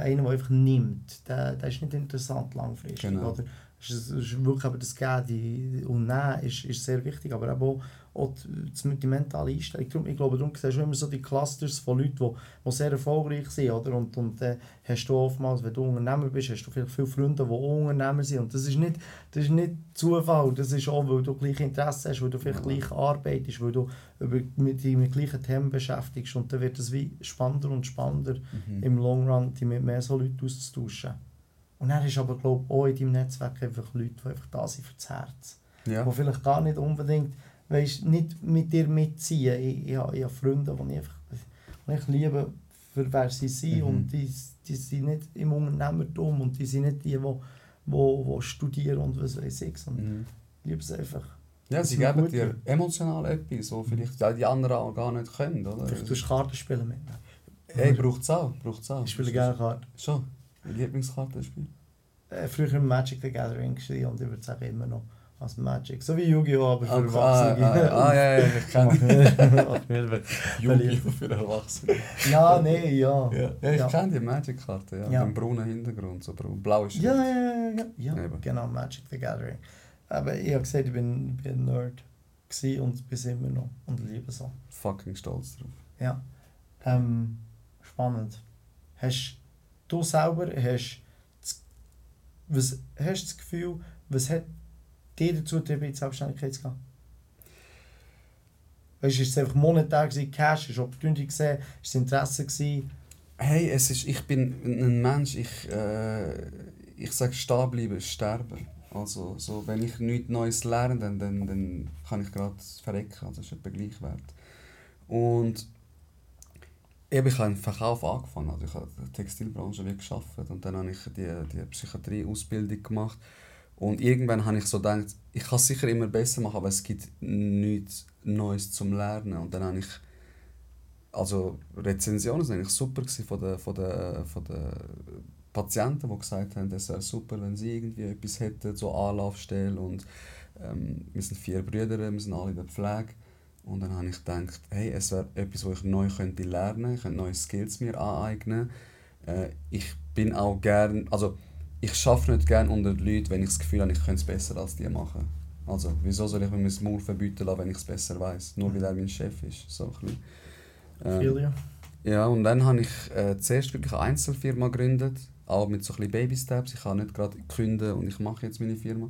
äh, einer, der einfach nimmt, der, der ist nicht interessant langfristig. Genau. Oder? Es ist, es ist wirklich aber das Geben und Nehmen ist, ist sehr wichtig, aber auch, auch die, das- die mentale Einstellung. Darum, ich glaube, darum siehst du immer so die Clusters von Leuten, die, die sehr erfolgreich sind. Oder? Und, und dann hast du oftmals, wenn du Unternehmer bist, hast du vielleicht viele Freunde, die auch Unternehmer sind. Und das ist nicht, das ist nicht Zufall, das ist auch, weil du gleiche Interessen hast, weil du vielleicht gleich arbeitest, weil du über, mit, dich mit gleichen Themen beschäftigst. Und dann wird es wie spannender und spannender Mhm. im Long Run dich mit mehr so Leuten auszutauschen. Und dann hast du aber glaub, auch in deinem Netzwerk einfach Leute, die einfach da sind für das Herz. Ja. Die vielleicht gar nicht unbedingt weißt, nicht mit dir mitziehen. Ich, ich, habe, ich habe Freunde, die ich, einfach, die ich liebe, für wer sie sind. Mhm. Und die, die sind nicht im Unternehmertum und die sind nicht die, die, die, die studieren und was weiß ich. Sondern Mhm. ich liebe es einfach. Ja, sie geben gut, dir emotional etwas, was vielleicht die anderen auch gar nicht können. Oder? Vielleicht tust du Kartenspielen mit mir. Hey, braucht es auch. Braucht's auch. Ich spiele gerne Karten. Schon. Lieblingskartenspiel? Äh, früher im Magic the Gathering und ich würde sagen immer noch als Magic. So wie Yu-Gi-Oh! aber für Ah, Erwachsene. ah, ah, ja, ja, ich kenne [LAUGHS] [LAUGHS] Yu-Gi-Oh! für Erwachsene. ja, nee, ja. Ja, ja ich Ja. kenne die Magic-Karte, ja. Ja. Mit dem braunen Hintergrund, so. Blau ist Ja, ja, ja, ja, ja. Genau, Magic the Gathering. Aber ich habe gesagt, ich bin, bin ein Nerd und bis immer noch und liebe so. fucking stolz drauf. Ja. Ähm, spannend. Hast du selber hast was hast du das Gefühl, was hat dir dazu getrieben, in die Selbstständigkeit zu gehen? Weißt du, ist es einfach monetär gewesen, Cash, ist Opportunity gesehen, ist es Interesse gewesen? Hey, es ist, ich bin ein Mensch, ich, äh, ich sage, stehen bleiben sterben. Also, so, wenn ich nichts Neues lerne, dann, dann, dann kann ich gerade verrecken. Also, das ist etwa gleich wert. Und eben, ich habe im Verkauf angefangen. Also, ich habe in der Textilbranche gearbeitet und dann habe ich die, die Psychiatrie-Ausbildung gemacht. Und irgendwann habe ich so gedacht, ich kann es sicher immer besser machen, aber es gibt nichts Neues zum Lernen. Und dann habe ich also Rezensionen waren eigentlich super von den, von den, von den Patienten, die gesagt haben, es wäre super, wenn sie irgendwie etwas hätten, so Anlaufstelle und ähm, wir sind vier Brüder, wir sind alle in der Pflege und dann habe ich gedacht, hey, es wäre etwas, was ich neu könnte lernen, ich könnte neue Skills mir aneignen. Äh, ich bin auch gern, also ich schaffe nicht gerne unter Leuten, wenn ich das Gefühl habe, ich könnte es besser als die machen. Also, wieso soll ich mir mein Maul verbieten lassen, wenn ich es besser weiß? Nur weil er mein Chef ist. So ein ähm, ja, und dann habe ich äh, zuerst wirklich eine Einzelfirma gegründet, auch mit so ein bisschen Baby-Steps. Ich habe nicht gerade gekündigt und ich mache jetzt meine Firma.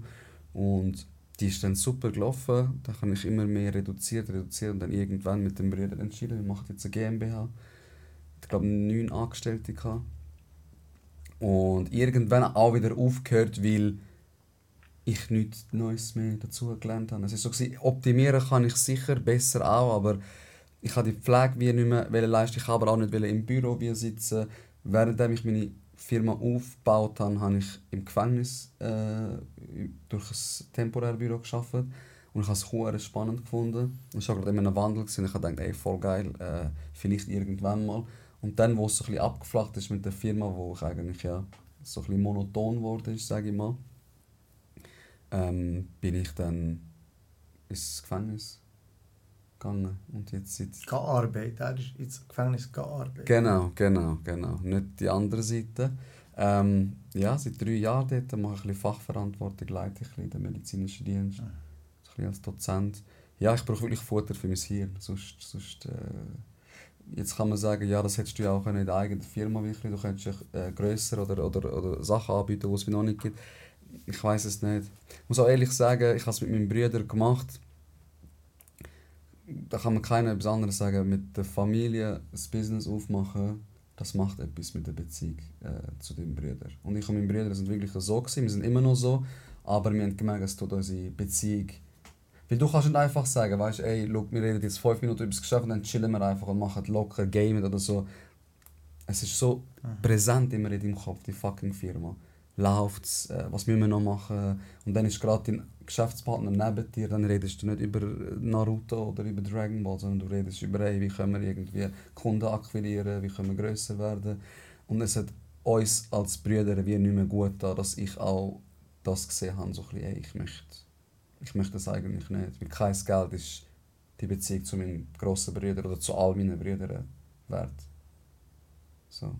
Und die ist dann super gelaufen. Da habe ich immer mehr reduziert, reduziert und dann irgendwann mit dem Brüder entschieden, wir machen jetzt eine GmbH. Ich glaube, neun Angestellte gehabt. Und irgendwann auch wieder aufgehört, weil ich nichts Neues mehr dazu gelernt habe. Es ist so, optimieren kann ich sicher, besser auch, aber ich habe die Pflege wie nicht mehr leisten, ich aber auch nicht im Büro wie sitzen. Während ich meine Firma aufgebaut habe, habe ich im Gefängnis äh, durch ein temporäres Büro geschafft und ich habe es spannend gefunden. Es war gerade in einem Wandel und ich gedacht, ey, voll geil, äh, vielleicht irgendwann mal. Und dann, wo es so ein bisschen abgeflacht ist mit der Firma, wo ich eigentlich ja so ein bisschen monoton ist, sage ich mal, ähm, bin ich dann ins Gefängnis gegangen. Und jetzt seit... Gearbeitet, er ist ins Gefängnis gearbeitet. Genau, genau, genau. Nicht die andere Seite. Ähm, ja, seit drei Jahren dort mache ich ein Fachverantwortung, leite ich ein den medizinischen Dienst. Mhm. Ein als Dozent. Ja, ich brauche wirklich Futter für mein Hirn. Sonst, sonst, äh, jetzt kann man sagen, ja, das hättest du ja auch in der eigenen Firma wirklich. Du könntest äh, grösser oder, oder, oder Sachen anbieten, die es noch nicht gibt. Ich weiß es nicht. Ich muss auch ehrlich sagen, ich habe es mit meinem Bruder gemacht da kann man keiner etwas anderes sagen. Mit der Familie das Business aufmachen, das macht etwas mit der Beziehung äh, zu den Brüdern. Und ich und meine Brüder sind wirklich so gewesen, wir sind immer noch so, aber wir haben gemerkt, es tut unsere Beziehung weil du kannst nicht einfach sagen, weißt ey, look, wir reden jetzt fünf Minuten über das Geschäft und dann chillen wir einfach und machen locker, gamen oder so. Es ist so mhm. präsent immer in deinem Kopf, die fucking Firma läuft es, äh, was müssen wir noch machen. Und dann ist gerade dein Geschäftspartner neben dir, dann redest du nicht über Naruto oder über Dragon Ball, sondern du redest über, hey, wie können wir irgendwie Kunden akquirieren, wie können wir grösser werden. Und es hat uns als Brüder wie nicht mehr gut da, dass ich auch das gesehen habe, so ein bisschen, hey, ich möchte, ich möchte das eigentlich nicht, weil kein Geld ist die Beziehung zu meinen grossen Brüdern oder zu all meinen Brüdern wert. So.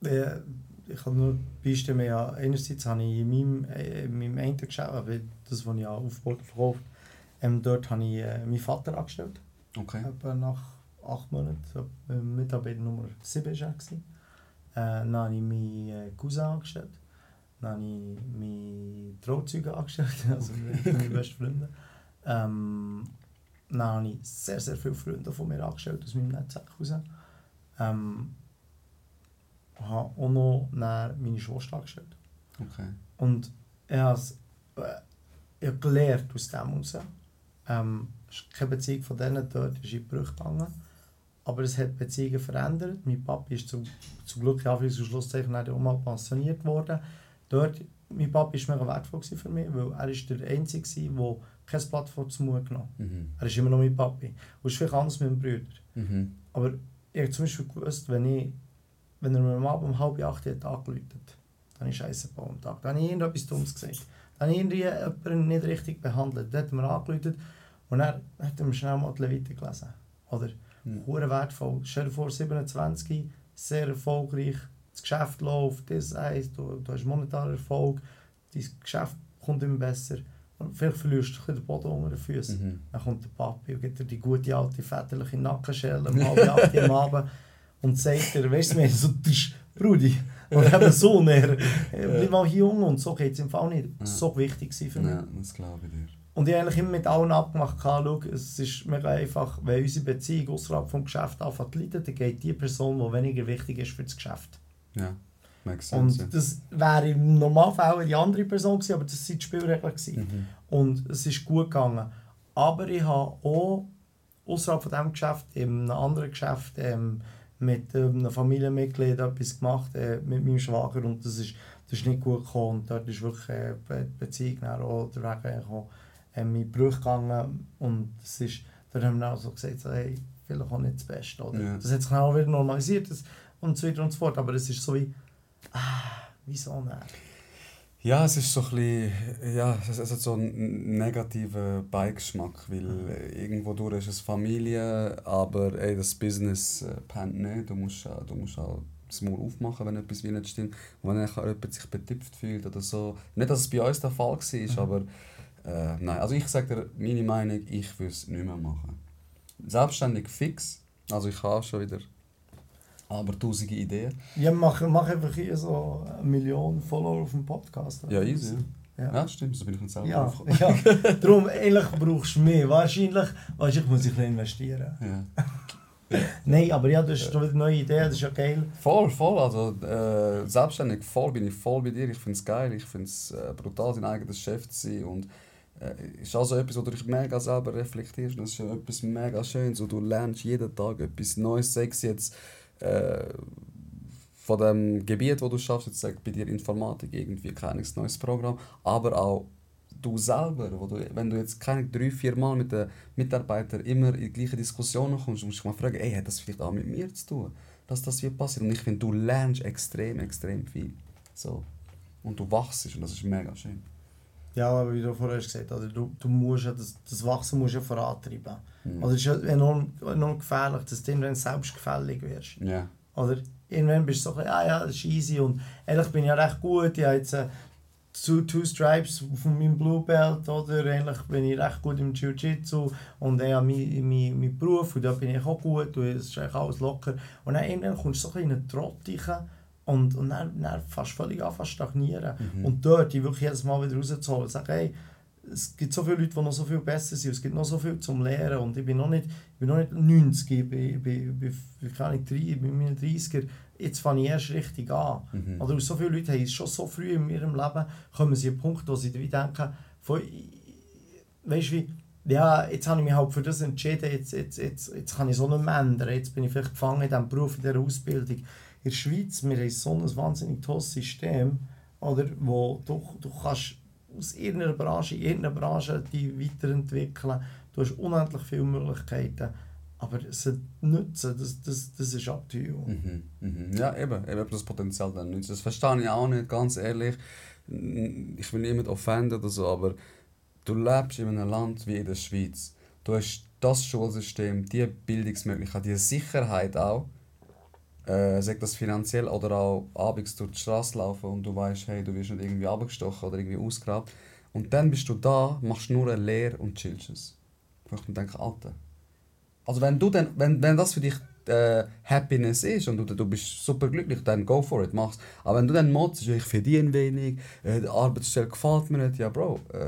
Ja, ich habe nur Beispiele ja, einerseits habe ich in meinem, äh, in meinem einen Geschäft, das, was ich aufgebaut verkauft, ähm, dort habe ich äh, meinen Vater angestellt. Okay. Etwa nach acht Monaten, äh, Mitarbeiter Nummer 7 war er. Äh, dann habe ich meinen äh, Cousin angestellt. Dann habe ich meine Trauzeuge angestellt, [LAUGHS] also okay. meine besten Freunde. Ähm, dann habe ich sehr, sehr viele Freunde von mir angestellt aus meinem Netzwerk raus. Ähm, habe auch noch meine Schwester angestellt. Okay. Und ich habe äh, gelernt aus dem heraus. Ähm, keine Beziehung von denen dort ist in Brüche gegangen. Aber es hat Beziehungen verändert. Mein Papa ist zum, zum Glück ja, für Schlusszeichen auch mal pensioniert worden. Dort, mein Papa war mega wertvoll für mich, weil er ist der Einzige war, der kein Plattform zu Mut genommen mhm. Er ist immer noch mein Papi. Und es ist vielleicht anders mit meinem Bruder. Mhm. Aber ich habe zum Beispiel gewusst, wenn ich wenn er mir am Abend um halb acht hat angerufen dann habe ich Scheiße am Tag. Dann habe ich irgendetwas Dummes gesagt. Dann habe ich irgendwie jemanden nicht richtig behandelt. Dann hat er mir angerufen und dann hat er mir schnell mal die Levite gelesen. Oder? Mhm. wertvoll. Stell dir vor, 27, sehr erfolgreich, das Geschäft läuft, das heisst, du, du hast monetaren Erfolg, dein Geschäft kommt immer besser. Und vielleicht verlierst du den Boden unter den Füßen. Mhm. Dann kommt der Papi und gibt dir die gute alte väterliche Nackenschelle um halb acht am [LAUGHS] Abend und sagt er, weißt du, mir so, Brudi, und eben so näher, bleib mal hier jung und so geht es im Fall nicht. Ja. So wichtig für mich. Ja, das glaube ich dir. Und ich eigentlich immer mit allen abgemacht, schau, es ist mega einfach, wenn unsere Beziehung außerhalb vom Geschäft anfängt zu leiden, dann geht die Person, die weniger wichtig ist für das Geschäft. Ja, makes sense. Und das wäre im Normalfall die andere Person gewesen, aber das waren die Spielregeln. Mhm. Und es ist gut gegangen. Aber ich habe auch außerhalb von diesem Geschäft, in einem anderen Geschäft, ähm, mit einem Familienmitglied etwas gemacht, äh, mit meinem Schwager. Und das ist, das ist nicht gut gekommen. Und dort ist wirklich äh, die Beziehung dann auch der Weg ähm, in Bruch gegangen. Und das ist, dort haben wir auch so gesagt, so, hey, vielleicht auch nicht das Beste. Oder? Ja. Das hat sich auch wieder normalisiert das, und so weiter und so fort. Aber es ist so wie, ah, wieso nicht? Ja, es ist so ein bisschen, ja, es hat so einen negativen Beigeschmack, weil äh, irgendwo durch ist es Familie, aber ey, das Business äh, pennt nicht. Du musst, äh, du musst auch das Maul aufmachen, wenn etwas wie nicht stimmt. Und wenn dann jemand sich betippt fühlt oder so. Nicht, dass es bei uns der Fall war, aber äh, nein. Also ich sage dir meine Meinung, ich würde es nicht mehr machen. Selbstständig fix, also ich habe schon wieder aber tausende Ideen. Ja, mach, mach einfach hier so eine Million Follower auf dem Podcast. Ja, easy. Ja, Ja. stimmt, so bin ich nicht selber Ja, ja. [LAUGHS] Darum, eigentlich brauchst du mehr. Wahrscheinlich, weißt, ich muss bisschen investieren. Ja. [LAUGHS] Nein, aber ja, hast schon wieder neue Ideen, das ist ja geil. Voll, voll. Also, äh, selbstständig voll bin ich voll bei dir. Ich finde es geil. Ich finde es äh, brutal, sein eigenes Chef zu sein. Und äh, ist also etwas, wo du dich mega selber reflektierst. Das ist ja etwas mega Schönes. Und du lernst jeden Tag etwas Neues. Sei es jetzt äh, von dem Gebiet, wo du schaffst, jetzt sag bei dir Informatik, irgendwie kein neues Programm. Aber auch du selber, wo du, wenn du jetzt keine drei, vier Mal mit den Mitarbeitern immer in die gleiche Diskussionen kommst, musst du mal fragen, ey, hat das vielleicht auch mit mir zu tun, dass das wird passiert? Und ich finde, du lernst extrem, extrem viel. So. Und du wachst und das ist mega schön. Ja, aber wie du vorher gesagt hast, du, du musst ja das, das Wachsen musst ja vorantreiben. Mhm. Also es ist ja enorm, enorm gefährlich, dass du irgendwann selbstgefällig wirst. Ja. Oder irgendwann bist du so, bisschen, ah ja, das ist easy und ehrlich bin ich ja recht gut. Ich habe jetzt äh, two, two Stripes von meinem Blue Belt, oder? Eigentlich bin ich recht gut im Jiu-Jitsu und ich habe meinen mein, mein Beruf und da bin ich auch gut und es ist eigentlich alles locker. Und dann irgendwann kommst du so ein bisschen in einen Trott rein und, und dann, dann fast völlig an, fast stagnieren. Mhm. Und dort die wirklich jedes Mal wieder rauszuholen und sagen, hey, es gibt so viele Leute, die noch so viel besser sind, es gibt noch so viel zum Lernen und ich bin noch nicht, ich bin noch nicht 90, ich bin, bin, bin, bin, keine Ahnung, 30, bin meinen 30er, jetzt fange ich erst richtig an. Mhm. Oder so viele Leute haben es schon so früh in ihrem Leben, kommen sie an einen Punkt, wo sie denken, von, weißt du wie, ja, jetzt habe ich mich halt für das entschieden, jetzt, jetzt, jetzt, jetzt kann ich so nicht mehr ändern, jetzt bin ich vielleicht gefangen in diesem Beruf, in dieser Ausbildung. In der Schweiz, wir haben so ein wahnsinnig tolles System, oder, wo du, du kannst aus irgendeiner Branche, in irgendeiner Branche die weiterentwickeln, du hast unendlich viele Möglichkeiten, aber sie nutzen, das, das, das ist up to. Mhm. Mhm. Ja, eben, eben das Potenzial dann nützt. Das verstehe ich auch nicht, ganz ehrlich. Ich will niemand offenden oder so, aber du lebst in einem Land wie in der Schweiz. Du hast das Schulsystem, die Bildungsmöglichkeit, die Sicherheit auch. Äh, sag das finanziell oder auch abends durch die Straße laufen und du weißt, hey, du wirst nicht irgendwie abgestochen oder irgendwie ausgeraubt. Und dann bist du da, machst nur eine Lehre und chillst es. Wo ich mir denke, Alter. Also wenn du dann, wenn, wenn das für dich äh, Happiness ist und du, du bist super glücklich, dann go for it, mach's. Aber wenn du dann motzt, ich verdiene wenig, äh, die Arbeitsstelle gefällt mir nicht, ja Bro, äh,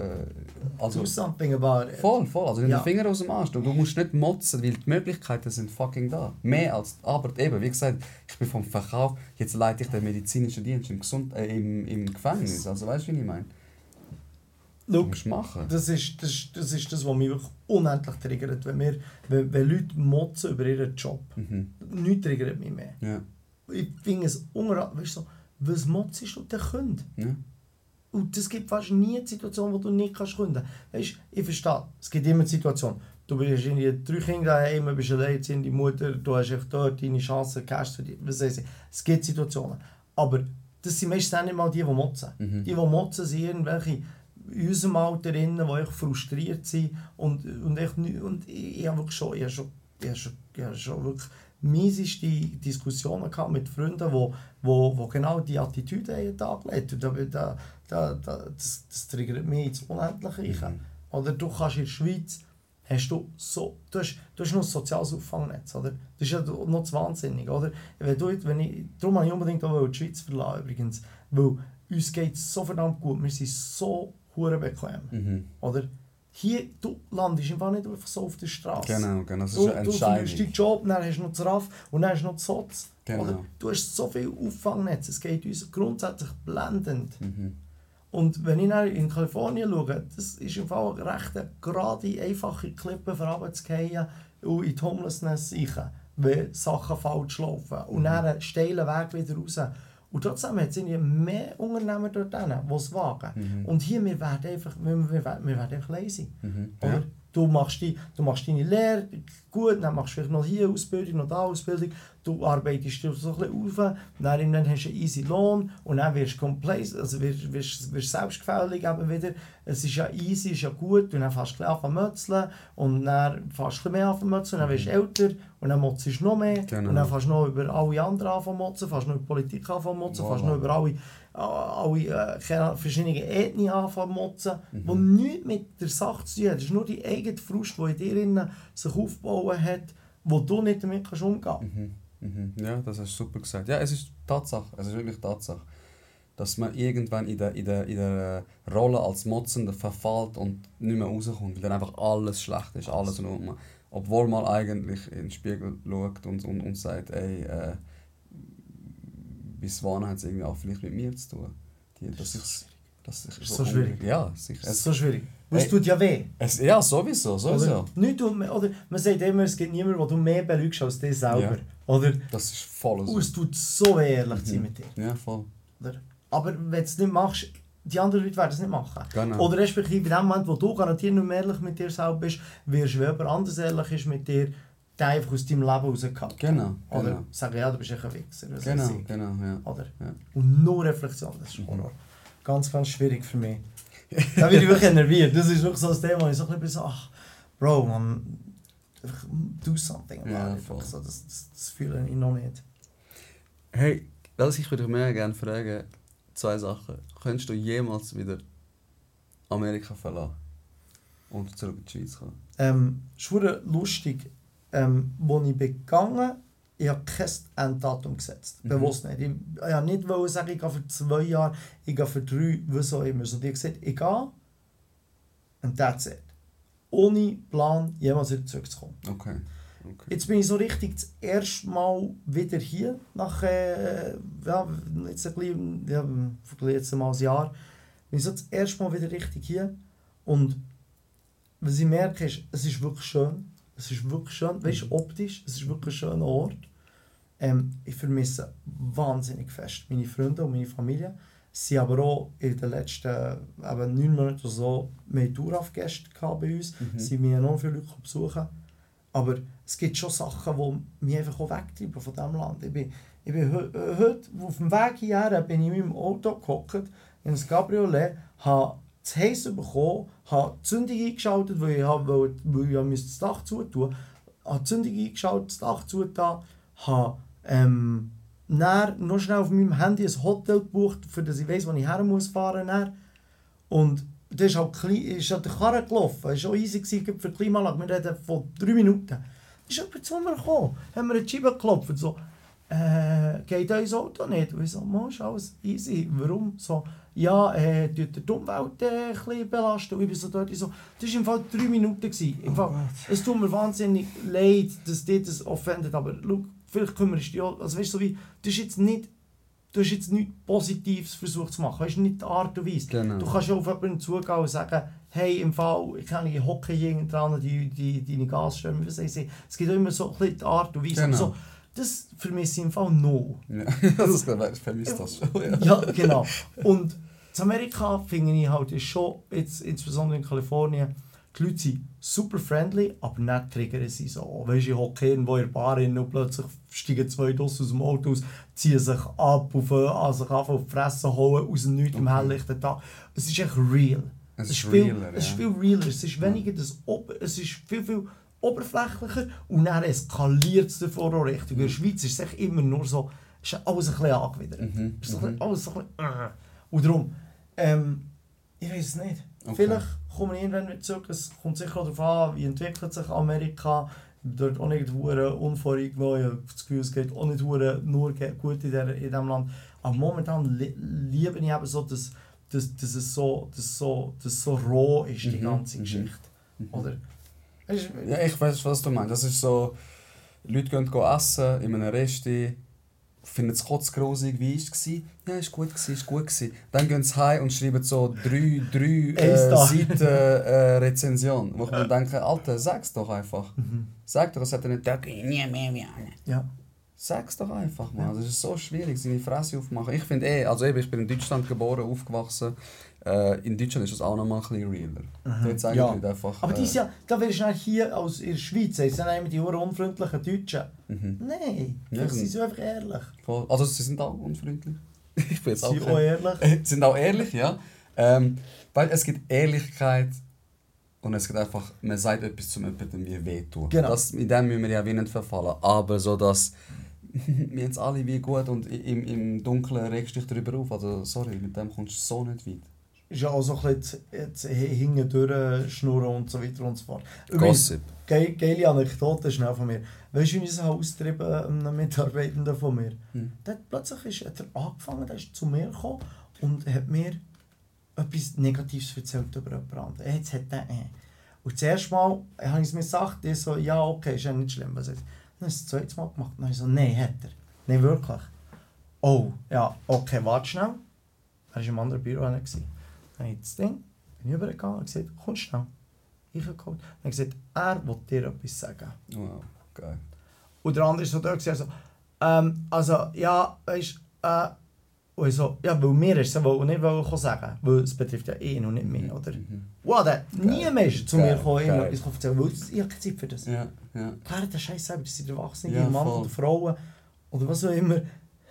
also Do something about it. voll, voll, also nimm Ja. den Finger aus dem Arsch, du, du musst nicht motzen, weil die Möglichkeiten sind fucking da. Mehr als, aber eben, wie gesagt, ich bin vom Verkauf, jetzt leite ich den medizinischen Dienst im, Gesund äh, im, im Gefängnis, also weißt du, wie ich meine? Look, musst machen. das ist, das, ist- das ist das, was mich wirklich unendlich triggert, wenn, wir, wenn, wenn Leute motzen über ihren Job. Mhm. Nichts triggert mich mehr. Ja. Ich finde es unra... Weißt du, so, was motzst du denn können? ja. Und es gibt fast nie eine Situation, wo du nicht kannst können. Weißt, ich verstehe, es gibt immer eine Situation. Du bist irgendwie drei Kinder daheim, du bist alleinerziehende Mutter, du hast echt dort deine Chancen, Cash für dich, was weiß ich. Es gibt Situationen. Aber das sind meistens auch nicht mal die, die motzen. Mhm. Die, die motzen, sind irgendwelche in unserem Alter, die echt frustriert sind. Und, und, echt, und ich, ich habe wirklich schon, ich habe schon, ich habe schon, ich habe schon wirklich mieseste Diskussionen gehabt mit Freunden, wo, wo, wo genau die Attitüde haben an den Tag Und da, da, da, da, das, das triggert mich ins Unendliche. rein. Oder du kannst in der Schweiz, hast du so, du hast, du hast noch ein soziales Auffangnetz, oder? Das ist ja noch zu wahnsinnig, oder? Wenn du, wenn ich, darum habe ich unbedingt auch die Schweiz verlassen, übrigens, weil uns geht es so verdammt gut, wir sind so hure bequem, Mhm. oder? hier, du landest einfach nicht einfach so auf der Straße. Genau, genau, das ist Du, eine du deinen Job, dann hast du noch das RAF und dann hast du noch das SOZ. Genau. Oder? Du hast so viel Auffangnetz, es geht uns grundsätzlich blendend. Mhm. Und wenn ich dann in Kalifornien schaue, das ist im Fall eine recht gerade, einfache Klippe für runterzugehen und in die Homelessness rein, wenn Sachen falsch laufen. Und dann einen steilen Weg wieder raus. Und trotzdem hat es mehr Unternehmer dort, drin, die es wagen. Und hier, wir werden einfach, wir, wir, werden- wir werden einfach lazy. Mhm. Ja. Du, machst die, du machst deine Lehre, gut, dann machst du vielleicht noch hier Ausbildung, noch da Ausbildung, du arbeitest so ein bisschen auf, dann, hast du einen easy Lohn und dann wirst du complacent, also wirst, wirst, wirst selbstgefällig eben wieder. Es ist ja easy, ist ja gut, und dann fängst du ein bisschen an zu mützeln und dann fängst du ein bisschen mehr an zu mützeln, dann wirst du älter und dann motzt du noch mehr Genau. und dann fängst du noch über alle anderen an zu motzen, fängst noch über Politik an zu motzen, Voilà. fängst noch über alle alle äh, keine verschiedene Ethnien anfangen zu motzen, Mhm. die nichts mit der Sache zu tun haben. Das ist nur die eigene Frust, die in dir innen sich aufgebaut hat, wo du nicht damit kannst umgehen Mhm. Mhm. Ja, das hast du super gesagt. Ja, es ist Tatsache, es ist wirklich Tatsache, dass man irgendwann in der, in der, in der Rolle als Motzender verfällt und nicht mehr rauskommt, weil dann einfach alles schlecht ist, alles rundum. Obwohl man eigentlich in den Spiegel schaut und, und, und sagt, ey, äh, bis wann hat es irgendwie auch vielleicht mit mir zu tun? Die, dass ich, dass ich ist so schwierig. Ja, sicher. Das ist Es, so schwierig. Weil es tut ja weh. es, ja, sowieso, sowieso. Oder, nicht oder man sagt immer, es gibt niemanden, der du mehr belügst als dich selber. Ja. Oder? Das ist voll so. Und es tut so weh, ehrlich zu sein Mhm. mit dir. Ja, voll. Oder? Aber wenn du es nicht machst, die anderen Leute werden es nicht machen. Genau. Oder respektive in dem Moment, wo du garantiert nicht mehr ehrlich mit dir selber bist, wirst du, wenn jemand anders ehrlich ist mit dir, den einfach aus deinem Leben rausgehauen. Genau, Oder genau. sagen, ja, du bist ein Wichser. Genau, ich. genau, ja. Oder? Ja. Und nur Reflexion, das ist Horror. Ganz, ganz schwierig für mich. [LAUGHS] da bin ich wirklich nerviert. Das ist wirklich so ein Thema, wo ich so ein bisschen so, ach, Bro, man, do something about Ja, it. So, das, das, das fühle ich noch nicht. Hey, was ich würde mehr gerne fragen, zwei Sachen. Könntest du jemals wieder Amerika verlassen und zurück in die Schweiz kommen? Ähm, verdammt lustig, ähm, wo ich begangen ich habe kein Enddatum gesetzt. Mhm. Bewusst nicht. Ich, ich wollte nicht wollen sagen, ich gehe für zwei Jahre, ich gehe für drei, was auch immer. Die haben gesagt, ich gehe und that's it. Ohne Plan, jemals wieder zurückzukommen. Okay. Okay. Jetzt bin ich so richtig das erste Mal wieder hier, nach äh, ja, jetzt ein bisschen, ja, jetzt mal ein Jahr, bin ich so das erste Mal wieder richtig hier und was ich merke ist, es ist wirklich schön, es ist wirklich schön, weißt du, optisch, es ist wirklich ein schöner Ort. Ähm, ich vermisse wahnsinnig fest meine Freunde und meine Familie. Sie haben aber auch in den letzten eben neun Monaten oder so mehr Tourhaft-Gäste gehabt bei uns. Mhm. Sie haben enorm viele Leute besuchen. Aber es gibt schon Sachen, die mich einfach auch wegtreiben von diesem Land. Ich bin, ich bin heu- heute auf dem Weg hierher bin ich in meinem Auto gehockt, in das Cabriolet, habe das Heiß bekommen, habe die Zündung eingeschaltet, weil ich, habe, weil, ich das Dach zutun habe die Zündung eingeschaltet, das Dach zugetan, habe ähm, dann noch schnell auf meinem Handy ein Hotel gebucht, das ich weiss, wo ich her muss fahren dann. Und das ist halt, ist halt der Karre gelaufen. Es war auch easy gewesen für die Klimaanlage. Wir reden von drei Minuten. Dann ist jemand zu mir gekommen, haben mir eine Scheibe geklopft. So, äh, geht euer Auto nicht? Und ich so, «Mo, ist alles easy. Warum? So, ja, äh, tut die Umwelt äh, ein bisschen belasten. Und ich bin so dort, ich so, das war im Fall drei Minuten. Gewesen. Im Fall, es tut mir wahnsinnig leid, dass dich das offendet, aber schau, vielleicht kümmerst du dich auch, also weißt du, so wie, das ist jetzt nicht, du hast jetzt nichts Positives versucht zu machen, das ist nicht die Art und Weise. Genau. Du kannst auf jemanden zugehen und sagen, hey, im Fall, ich kann nicht hocke hier dran, die, die, deine Gasströme, was weiß ich. Es gibt immer so ein die Art und Weise. Genau. So, das vermisse ich im Fall noch. Ja, [LAUGHS] das ist, ich vermisse das schon. Ja. Ja, genau. Und in Amerika finde ich halt ist schon, jetzt, insbesondere in Kalifornien, die Leute sind super friendly, aber nicht triggern sie so. Weißt du, ich hocke irgendwo in der Bar und plötzlich steigen zwei Dossen aus dem Auto aus, ziehen sich ab, auf, äh, an sich anfangen auf die Fresse holen, aus dem Nichts Okay. helllichten Tag. Es ist echt real. Es ist viel, realer, es ist ja. viel realer. Es ist weniger das Ober es ist viel, viel oberflächlicher und dann eskaliert es davor auch richtig. In der Schweiz ist es immer nur so, ist alles ein bisschen angewidert. Mhm, Ist so mhm. alles so ein bisschen, äh. Und darum, ähm, ich weiß es nicht. Okay. Vielleicht komme ich irgendwann wieder zurück. Es kommt sicher auch darauf an, wie entwickelt sich Amerika. Dort auch nicht hure unvoreingenommen. Ich das Gefühl, es geht auch nicht hure nur gut in, der, in diesem Land. Aber momentan li liebe ich eben so das, dass, dass, es so, dass, so, dass es so roh ist, die Mhm, ganze mhm. Geschichte. Oder? Weisst du, Ja, ich weiß, was du meinst. Das ist so, Leute gehen go essen in einem Resti, finden es kotzgrusig, wie war es? Ja, ist gut, gewesen, ist gut. Gewesen. Dann gehen sie heim und schreiben so drei, drei äh. Seiten [LAUGHS] äh, Rezension. Wo ich mir denke, Alter, sag's doch einfach. Mhm. Sag doch, es hat er geh ich nie mehr einer. Ja. Sag's doch einfach mal. Ja. Das ist so schwierig, seine Fresse aufmachen. Ich finde eh, also eben, ich bin in Deutschland geboren, aufgewachsen. Äh, in Deutschland ist das auch noch mal ein bisschen realer. Dort sagen Ja. die einfach... Aber äh, ist ja, da wirst du hier aus in der Schweiz, sind immer die unfreundlichen Deutschen. mhm. Nein, Ja, sie sind- einfach ehrlich. Voll. Also sie sind auch unfreundlich. [LAUGHS] Ich bin jetzt Sie auch auch ehrlich. Äh, [LAUGHS] sind auch ehrlich, ja. Ähm, weil es gibt Ehrlichkeit und es gibt einfach, man sagt etwas zum jemandem wie wehtun. Genau. Das, in dem müssen wir ja wie nicht verfallen. Aber so, dass [LAUGHS] wir jetzt alle wie gut und im, im Dunkeln regst du dich darüber auf. Also sorry, mit dem kommst du so nicht weit. Ist ja auch so ein bisschen jetzt hinten durchschnurren und so weiter und so fort. Gossip. Geile, geile Anekdote schnell von mir. Weißt du, wie ich es austrieben einem Mitarbeitenden von mir? Hm. Der hat plötzlich ist, hat er angefangen, der ist zu mir gekommen und hat mir etwas Negatives erzählt über jemand anderen. Jetzt hat er äh. Und zuerst mal habe ich es mir gesagt, ich so, ja okay, ist ja nicht schlimm. Was jetzt. Dann ist es das zweite Mal gemacht. Dann habe ich so, nein, hat er. Nein, wirklich. Oh, ja, okay, warte schnell. Er war im anderen Büro. gewesen. Ich bin ich rübergegangen und gesagt, komm schnell. Ich habe geholt. Ich gesagt, er will dir etwas sagen. Wow, geil. Und der andere ist so da gewesen, also, ähm, also, ja, weißt äh, und ich so, ja, weil mir ist es wohl nicht wollen sagen, weil es betrifft ja ihn und nicht mich, oder? Mhm. Wow, der, nie er zu mir gekommen, geil. etwas zu erzählen, weil ich habe keine Zeit für das. Ja, ja. Klar, der Scheiß selber, das sind Erwachsene, Ja, Mann oder Frauen, oder was auch immer.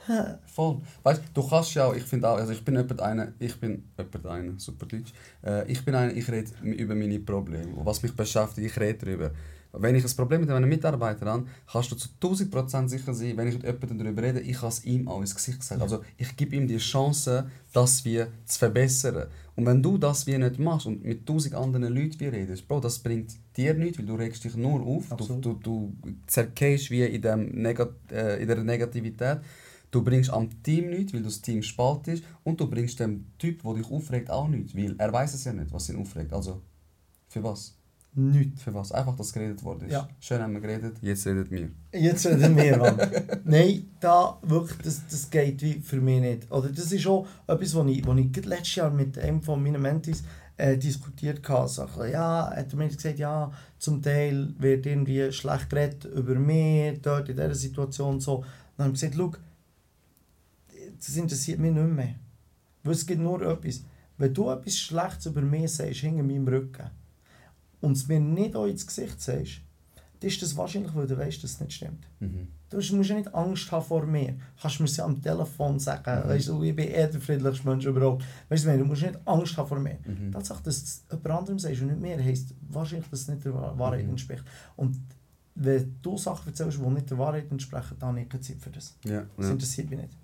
[LAUGHS] Voll. Weißt du, kannst ja auch, ich finde auch, also ich bin jemand einer, ich bin jemand einer, super Deutsch. Äh, ich bin einer, ich rede über meine Probleme. Und was mich beschäftigt, ich rede darüber. Wenn ich ein Problem mit einem Mitarbeiter habe, kannst du zu 1000% sicher sein, wenn ich mit jemandem darüber rede, ich kann es ihm auch ins Gesicht sagen. Also ich gebe ihm die Chance, das wir zu verbessern. Und wenn du das wie nicht machst und mit 1000 anderen Leuten wie redest, Bro, das bringt dir nichts, weil du regst dich nur auf, du, Absolut. du, du zerkehrst wie in, dem Negat äh, in der Negativität. Du bringst am Team nichts, weil du das Team spaltest. Und du bringst dem Typ, der dich aufregt, auch nichts. Weil er weiß es ja nicht, was ihn aufregt. Also, für was? Nichts. Für was? Einfach, dass geredet worden ist. Ja. Schön haben wir geredet, jetzt redet wir. Jetzt reden wir, Mann. [LAUGHS] Nein, da wirklich, das, das geht wie für mich nicht. Oder das ist auch etwas, was ich, was ich letztes Jahr mit einem von meinen Mentis äh, diskutiert habe. So, ja, hat mir gesagt, ja, zum Teil wird irgendwie schlecht geredet über mich, dort in dieser Situation so. Dann habe ich gesagt, schau, das interessiert mich nicht mehr. Weil es gibt nur etwas. Wenn du etwas Schlechtes über mich sagst, hinter meinem Rücken, und es mir nicht auch ins Gesicht sagst, dann ist das wahrscheinlich, weil du weißt, dass es nicht stimmt. Mhm. Du musst ja nicht Angst haben vor mir. Kannst mir ja am Telefon sagen, weißt du, ich bin eh der friedlichste Mensch überhaupt. Weißt du, du musst nicht Angst haben vor mir. Mhm. Tatsache, dass es jemand anderem sagst und nicht mir, heisst wahrscheinlich, dass es nicht der Wahrheit Mhm. entspricht. Und wenn du Sachen erzählst, die nicht der Wahrheit entsprechen, dann habe ich keine Zeit für das. Ja, Das interessiert mich nicht.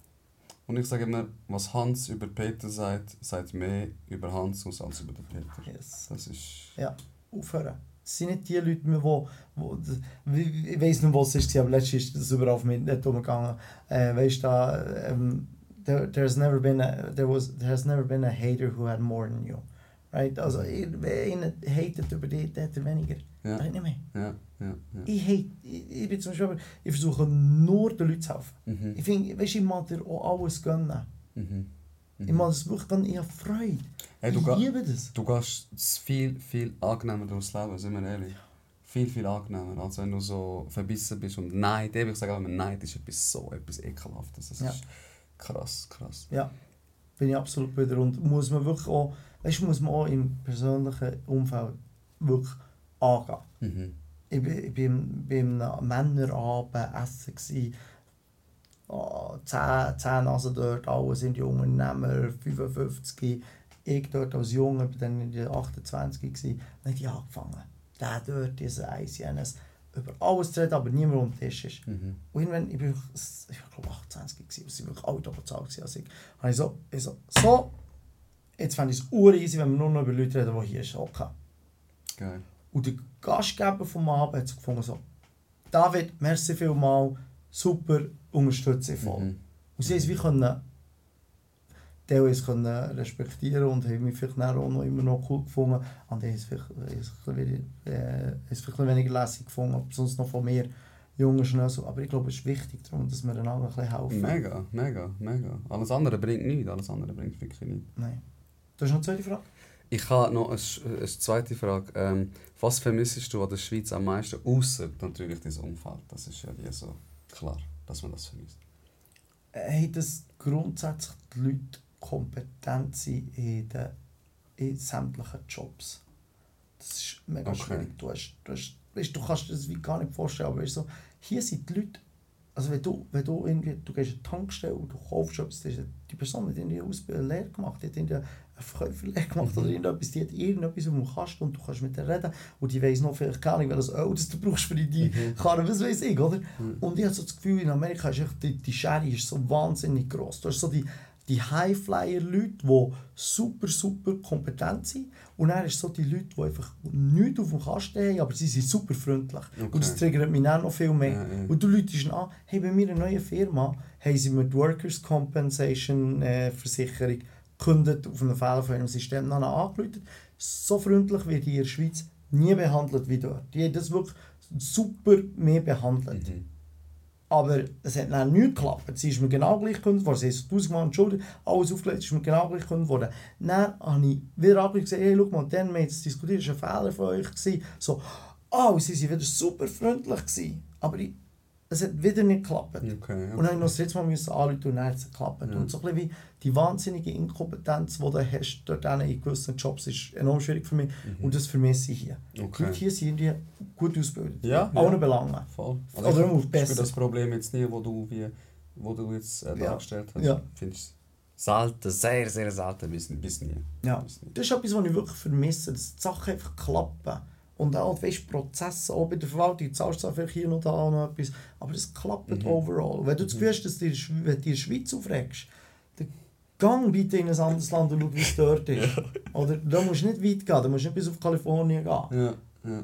Und ich sage immer, was Hans über Peter sagt, sagt mehr über Hans aus als über den Peter. Yes. Das ist... Ja, aufhören. Es sind nicht die Leute mehr, wo, ich weiß nicht, was es war, aber letztens ist das überall auf mich nicht umgegangen. Äh, weißt du, da, ähm, there, there's never been a, there was, there has never been a hater who had more than you. Right? Also, ihn hatet über dich, der hat er weniger. Ja, nicht mehr. ja, ja. ja. Ich hate, ich, ich bin zum Beispiel, ich versuche nur den Leuten zu helfen. Mhm. Ich finde, weißt ich mag dir auch alles gönnen. Mhm. Ich mag das gönnen, ich habe Freude. Hey, du ich liebe das. Du gehst viel, viel angenehmer durchs Leben, sind wir ehrlich. Viel, viel angenehmer, als wenn du so verbissen bist. Und Neid, ich sage immer, Neid ist etwas so etwas Ekelhaftes. Das Ja. ist krass, krass. Ja, bin ich absolut bei dir. Und muss man wirklich auch, weißt, muss man auch im persönlichen Umfeld wirklich angehen. Ich bin, ich bin beim Männerabend essen. Gewesen. Oh, zehn, zehn Nasen dort, alle sind die Unternehmer, 55. Ich dort als Junge, bin dann in der 28 gewesen, dann habe ich angefangen. Der dort, dieser eins, jenes, über alles zu reden, aber niemand um den Tisch ist. Mhm. Und irgendwann, ich bin ich war glaube 28 gewesen, und sie wirklich alle doppelt so alt als ich. Und ich so, ich so, so, jetzt fände ich es ur easy, wenn wir nur noch über Leute reden, die hier hocken. Geil. Und der Gastgeber vom Abend hat gefunden, so, David, merci vielmal, super, unterstütze ich voll. Mhm. Und sie wie können teilweise können respektieren und haben mich vielleicht auch noch immer noch cool gefunden. Und die haben es vielleicht, äh, vielleicht weniger lässig gefunden, sonst noch von mir jungen Schnösel. Aber ich glaube, es ist wichtig, darum, dass wir einander ein bisschen helfen. Mega, mega, mega. Alles andere bringt nichts, alles andere bringt wirklich nichts. Nein. Du hast noch eine zweite Frage? Ich habe noch eine, eine zweite Frage. Ähm, was vermissest du an der Schweiz am meisten, außer natürlich dieses Umfeld? Das ist ja wie so klar, dass man das vermisst. Hey, dass grundsätzlich die Leute kompetent sind in, den, in sämtlichen Jobs. Das ist mega Okay. schwierig. Du, hast, du, hast, weißt, du kannst dir das wie gar nicht vorstellen, aber weißt, so, hier sind die Leute, also wenn du, wenn du irgendwie, du gehst in die Tankstelle und du kaufst etwas, die Person hat irgendwie eine Ausbildung Lehre gemacht, die hat irgendwie Verkäuferlehre gemacht oder irgendetwas, die hat irgendetwas auf dem Kasten und du kannst mit der reden und die weiss noch vielleicht gar nicht, welches Öl das du brauchst für die Karre, was weiß ich, oder? Und ich habe so das Gefühl, in Amerika ist echt, die, die Schere ist so wahnsinnig gross. Du hast so die, die Highflyer-Leute, die super, super kompetent sind. Und dann ist so die Leute, die einfach nichts auf dem Kasten haben, aber sie sind super freundlich. Okay. Und das triggert mich dann noch viel mehr. Ja, ja. Und du läutest an, hey, bei mir eine neue Firma, haben sie mit Workers' Compensation äh, Versicherung gekündigt auf einen Fehler von ihrem System dann angerufen. So freundlich wird die in der Schweiz nie behandelt wie dort. Die haben das wirklich super mehr behandelt. Mhm. Aber es hat dann nicht geklappt. Sie ist mir genau gleich gekündigt worden. Sie sich tausendmal entschuldigt, alles aufgelegt, ist mir genau gleich gekündigt worden. Dann habe ich wieder gesagt, hey, schau mal, dann haben wir jetzt diskutiert, das war ein Fehler von euch. Gewesen. So, oh, sie waren wieder super freundlich. Gewesen. Aber ich, es hat wieder nicht geklappt. Okay, okay. Und dann habe ich noch das letzte Mal müssen anrufen und dann hat es geklappt. Ja. Und so ein bisschen wie die wahnsinnige Inkompetenz, die du hast dort in gewissen Jobs, ist enorm schwierig für mich. Und das vermisse ich hier. Die Mhm. Okay. Leute hier sind irgendwie gut ausgebildet. Ja, ja. Belangen. Voll. Oder Also auf ich besser. das Problem jetzt nie, wo du, wie, wo du jetzt äh, dargestellt hast. Ja. Finde ich selten, sehr, sehr selten, bis, bis nie. Ja, Bis nie. das ist etwas, was ich wirklich vermisse, dass die Sachen einfach klappen. Und auch, weißt, Prozesse, auch bei der Verwaltung, du zahlst zwar vielleicht hier noch da und noch etwas, aber es klappt Mhm. overall. Wenn du das Gefühl hast, dass du wenn du der Schweiz aufregst, dann gang bitte in ein anderes Land und schau, wie es dort [LAUGHS] ist. Oder da musst du nicht weit gehen, da musst du nicht bis auf Kalifornien gehen. Ja, ja.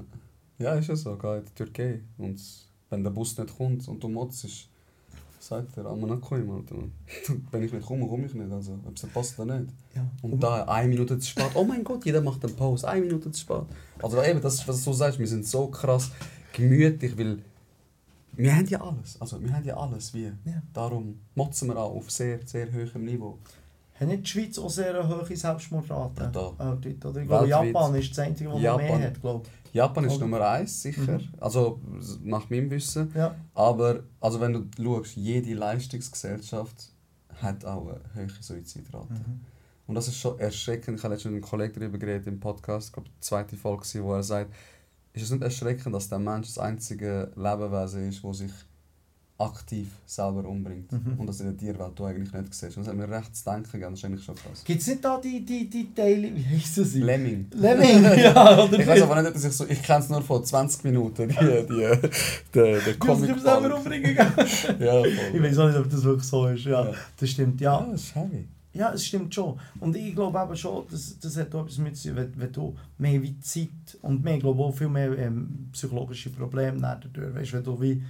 Ja, ist ja so, geh in die Türkei. Und wenn der Bus nicht kommt und du motzt, sagt er, aber nicht kommen, Alter. [LAUGHS] Wenn ich nicht komme, komme ich nicht. Also, ob es passt oder nicht. Ja. Und da eine Minute zu spät, oh mein Gott, jeder macht eine Pause, eine Minute zu spät. Also eben, das, was du so sagst, wir sind so krass gemütlich, weil wir haben ja alles. Also wir haben ja alles, wie. Ja. Darum motzen wir auch auf sehr, sehr hohem Niveau. Hat nicht die Schweiz auch sehr hohe Selbstmordrate? Äh? Ich glaube, Weltweit. Japan ist das Einzige, was Japan. mehr hat, glaube Japan ist? Nummer eins, sicher. Mhm. Also nach meinem Wissen. Ja. Aber also wenn du schaust, jede Leistungsgesellschaft hat auch eine hohe Suizidrate. Mhm. Und das ist schon erschreckend. Ich habe letztens mit einem Kollegen darüber geredet im Podcast, ich glaube, die zweite Folge, wo er sagt, ist es nicht erschreckend, dass der Mensch das einzige Lebewesen ist, das sich aktiv selber umbringt. Mhm. Und das in der Tierwelt du eigentlich nicht siehst. Und das hat mir recht zu denken gegeben, das ist eigentlich schon krass. Gibt es nicht da die, die, die Teile, wie heissen sie? Lemming. Lemming, [LAUGHS] ja, oder? Ich weiß aber nicht, dass ich so, ich kenne es nur von 20 Minuten, die, die, der, der Du musst Comic. dich selber umbringen. [LAUGHS] Ja, Ich voll. weiß auch nicht, ob das wirklich so ist. Ja, Ja. das stimmt. Ja, Ja, das ist heavy. ja es stimmt schon. Und ich glaube eben schon, das, das hat auch etwas mit tun, wenn, wenn du mehr wie Zeit und mehr, ich glaube auch viel mehr ähm, psychologische Probleme dadurch, weißt, wenn du wie du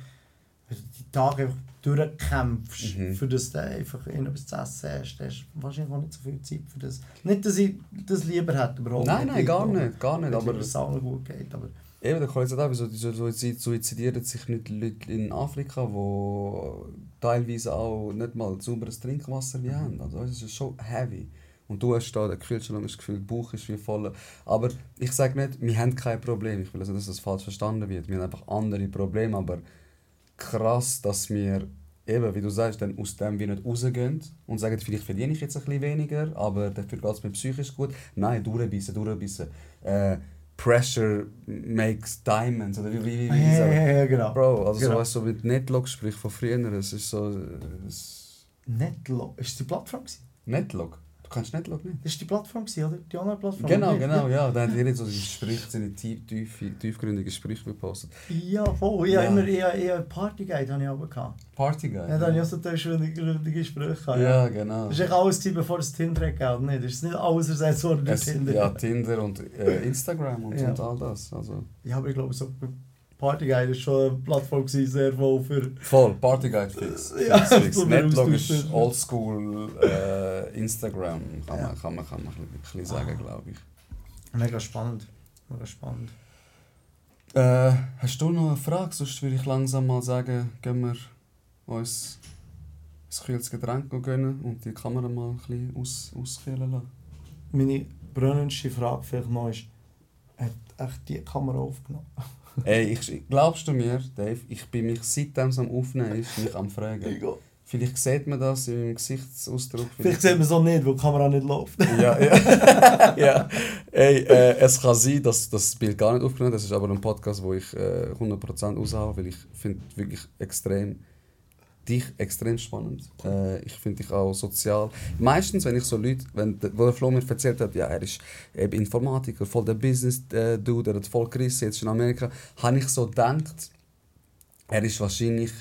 die Tage einfach durchkämpfst, Mhm. für das du einfach irgendetwas zu essen hast, hast du wahrscheinlich auch nicht so viel Zeit für das. Nicht, dass ich das lieber hätte, überhaupt Nein, nein, gar Ich nicht, gar nicht. Aber wenn es allen gut geht, aber... eben, der Kollege sagt auch, wieso wieso suizid- suizidieren sich nicht Leute in Afrika, wo teilweise auch nicht mal sauberes Trinkwasser wie haben. Also es ist schon heavy. Und du hast da den Kühlschrank das Gefühl, der Bauch ist wie voll. Aber ich sage nicht, wir haben kein Problem. Ich will also, dass das falsch verstanden wird. Wir haben einfach andere Probleme. Aber krass, dass wir eben, wie du sagst, dann aus dem wie nicht rausgehen und sagen, vielleicht verdiene ich jetzt ein bisschen weniger, aber dafür geht es mir psychisch gut. Nein, durchbissen, durchbissen. Äh, Pressure makes diamonds. Oder wie, wie, wie, wie ja, sagen? ja, ja, genau. Bro, also Genau. so, weißt du, mit Netlog-Sprich von früher, es ist so... Es, Netlog, ist das die Plattform gewesen? Du kannst Netlog nicht? Das war die Plattform, oder? Die Online-Plattform? Genau, Nicht? genau, ja. Da hat jeder so seine Sprich, seine tief, tief, tiefgründige Sprüche gepostet. Ja, voll. Ich habe Ja. immer eher, eher Partyguide habe ich aber gehabt. Partyguy. Ja, da habe ich auch so tiefgründige Sprüche gehabt. Ja, genau. Das war echt alles, bevor es Tinder gab, nicht? Das ist nicht alles ersetzt worden durch Tinder. ja, Tinder und äh, Instagram und, Ja. und all das. Also, Ja, aber ich glaube, so, Partyguide ist schon eine Plattform gewesen, sehr voll für... Voll, Partyguide fix. Ja, fix, Netlog ist oldschool äh, Instagram, kann Ja. man, kann man, kann man ein bisschen sagen, glaube ich. Mega spannend. Mega spannend. Äh, hast du noch eine Frage? Sonst würde ich langsam mal sagen, gehen wir uns ein kühles Getränk gönnen und die Kamera mal ein bisschen aus, auskühlen lassen. Meine brennendste Frage vielleicht noch ist, hat echt die Kamera aufgenommen? Ey, ich, glaubst du mir, Dave, ich bin mich seitdem es am Aufnehmen ist, mich am Fragen. Vielleicht sieht man das in meinem Gesichtsausdruck. Vielleicht sieht man es auch nicht, weil die Kamera nicht läuft. Ja, ja. [LAUGHS] ja. Ey, äh, es kann sein, dass das Bild gar nicht aufgenommen. Das ist aber ein Podcast, wo ich äh, 100% raushaue, weil ich finde wirklich extrem dich extrem spannend. Äh, ich finde dich auch sozial. Meistens, wenn ich so Leute, wenn wo der Flo mir erzählt hat, ja, er ist eben Informatiker, voll der Business-Dude, er hat voll gerissen, jetzt in Amerika, habe ich so gedacht, er ist wahrscheinlich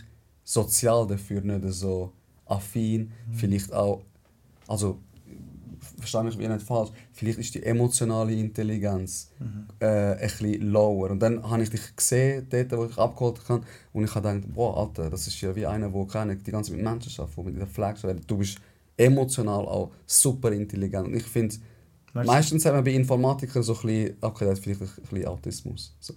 sozial dafür nicht so affin, vielleicht auch, also verstehe mich wie nicht falsch, vielleicht ist die emotionale Intelligenz äh, ein bisschen lower. Und dann habe ich dich gesehen, dort, wo ich abgeholt habe, und ich habe gedacht, boah, Alter, das ist ja wie einer, der keine, die ganze Zeit mit Menschen der mit der Flag arbeitet. Du bist emotional auch super intelligent. Und ich finde, meistens haben wir bei Informatikern so ein bisschen, okay, der hat vielleicht ein bisschen Autismus. So.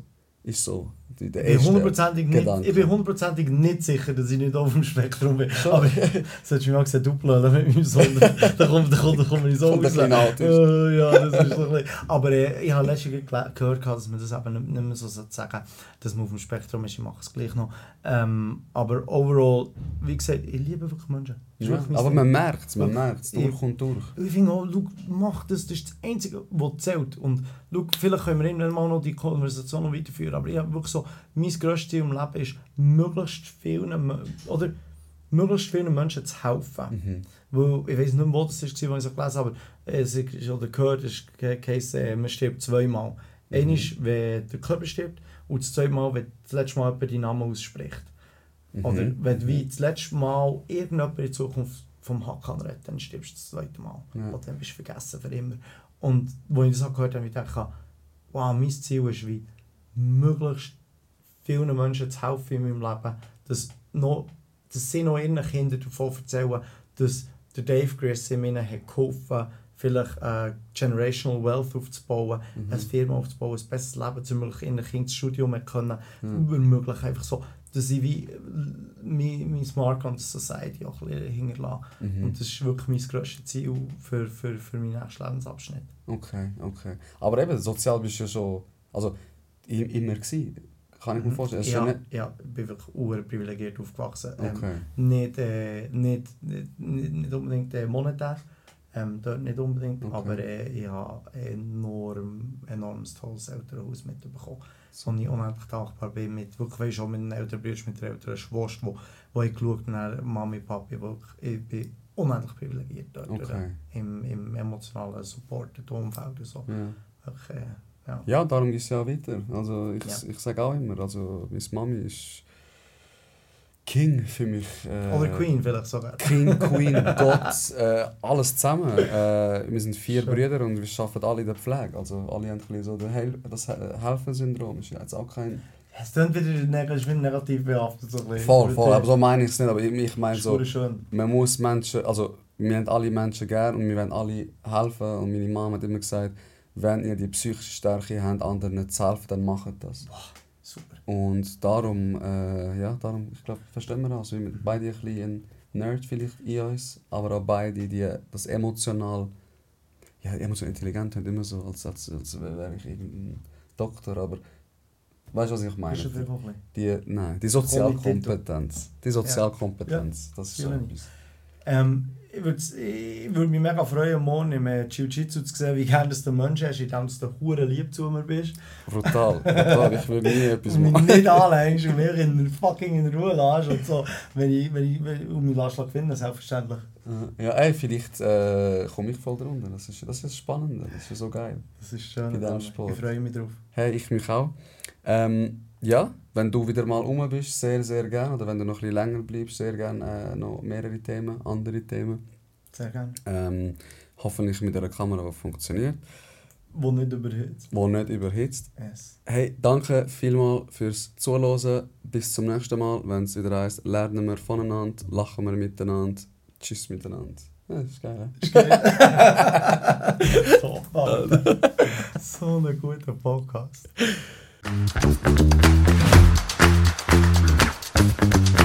Ist so. Der Ich bin erste nicht, Gedanke. ich bin hundertprozentig nicht sicher, dass ich nicht auf dem Spektrum bin. Aber [LAUGHS] das hättest du mir mal gesagt, du blöd mit meinem Sohn. Da kommt, da kommt, da kommt ich so raus. Äh, ja, das ist so ein. Aber äh, ich habe letztens gehört, dass man das eben nicht, nicht mehr so sagen dass man auf dem Spektrum ist. Ich mache es gleich noch. Ähm, aber overall, wie gesagt, ich liebe wirklich Menschen. Ja, aber man merkt es, man merkt es, durch und durch. Ich finde auch, schau, mach das, das ist das Einzige, was zählt. Und schau, vielleicht können wir irgendwann mal noch die Konversation noch weiterführen, aber ich habe wirklich so, mein grösstes Ziel im Leben ist, möglichst vielen, oder möglichst vielen Menschen zu helfen. Mhm. Weil, ich weiß nicht wo das war, als ich so gelesen habe, aber es ist, oder gehört, es heisst, äh, man stirbt zweimal. Mhm. Einmal, wenn der Körper stirbt, und das zweite Mal, wenn das letzte Mal jemand deinen Namen ausspricht. Oder Mhm. wenn du wie das letzte Mal irgendjemand in Zukunft vom Hakan redet, dann stirbst du das zweite Mal. Ja. Und dann bist du vergessen für immer. Und als ich das auch gehört habe, ich gedacht, wow, mein Ziel ist wie, möglichst vielen Menschen zu helfen in meinem Leben, dass, noch, dass sie noch ihren Kindern davon erzählen, dass der Dave Grissom ihnen hat geholfen vielleicht äh, Generational Wealth aufzubauen, Mhm. eine Firma aufzubauen, ein besseres Leben zu ermöglichen, ihren Kindern das Studium können, Mhm. ermöglichen, einfach so, dass ich wie mein, mein Mark on the Society auch hinterlasse. Mhm. Und das ist wirklich mein grösstes Ziel für, für, für meinen nächsten Lebensabschnitt. Okay, okay. Aber eben, sozial bist du ja schon, also immer gewesen. Kann ich mir vorstellen. Es ist ja, nicht, ja, ich bin wirklich privilegiert aufgewachsen. Ähm, okay. nicht, äh, nicht, nicht, nicht nicht unbedingt äh, monetär, ähm, dort nicht unbedingt, Okay. aber äh, ich habe enorm, enormes tolles Elternhaus mitbekommen. So ich unendlich dankbar bin mit, wirklich weißt, auch mit den älteren Brüdern, mit der älteren Schwester, wo, wo ich geschaut habe, Mami, Papi, wirklich, ich bin unendlich privilegiert dort Okay. äh, im, im emotionalen Support, Umfeld und so. Ja. Wirklich, äh, ja. ja, darum geht es ja auch weiter. Also ich, Ja. ich sage auch immer, also meine Mami ist King für mich. Äh, Oder Queen vielleicht sogar. King, [LAUGHS] Queen, Gott, äh, alles zusammen. Äh, wir sind vier Schön. Brüder und wir arbeiten alle in der Pflege. Also alle haben ein so das He- Helfersyndrom. Ist jetzt auch kein... Es klingt wieder ist negativ behaftet. So. Voll, voll, aber so meine ich es nicht. Aber ich, ich meine so, man muss Menschen, also wir haben alle Menschen gern und wir wollen alle helfen. Und meine Mama hat immer gesagt, wenn ihr die psychische Stärke habt, anderen zu helfen, dann macht das. Super. Und darum, äh, ja, darum, ich glaube, verstehen wir das. Wir sind beide ein bisschen Nerd vielleicht in uns, aber auch beide, die das emotional, ja, emotional intelligent haben, immer so, als, als, als wäre ich irgendein Doktor, aber weißt du, was ich meine? Die, nein, die Sozialkompetenz. Die Sozialkompetenz, das ist so etwas. Ähm, ich würde würd mich mega freuen, morgen im äh, Jiu-Jitsu zu sehen, wie gerne das der Mensch ist, indem du hure lieb zu mir bist. Brutal, brutal. Ich würde nie [LAUGHS] etwas Und mich machen. nicht anlehnst und mich in, fucking in Ruhe lässt und so. Wenn ich, wenn ich, wenn ich um mich lässt gewinnen, selbstverständlich. Ja, ey, vielleicht äh, komme ich voll drunter. Das ist, das ist spannend, das ist so geil. Das ist schön. Bei. Sport. Ich freue mich drauf. Hey, ich mich auch. Ähm, ja, wenn du wieder mal rum bist, sehr, sehr gerne. Oder wenn du noch ein bisschen länger bleibst, sehr gerne äh, noch mehrere Themen, andere Themen. Sehr gerne. Ähm, hoffentlich mit einer Kamera, die funktioniert. Wo nicht überhitzt. der nicht überhitzt. Yes. Hey, danke vielmals fürs Zuhören. Bis zum nächsten Mal, wenn es wieder heißt, lernen wir voneinander, lachen wir miteinander. Tschüss miteinander. Ja, das ist geil. he? Top, Alter. so ein guter Podcast. Thank you.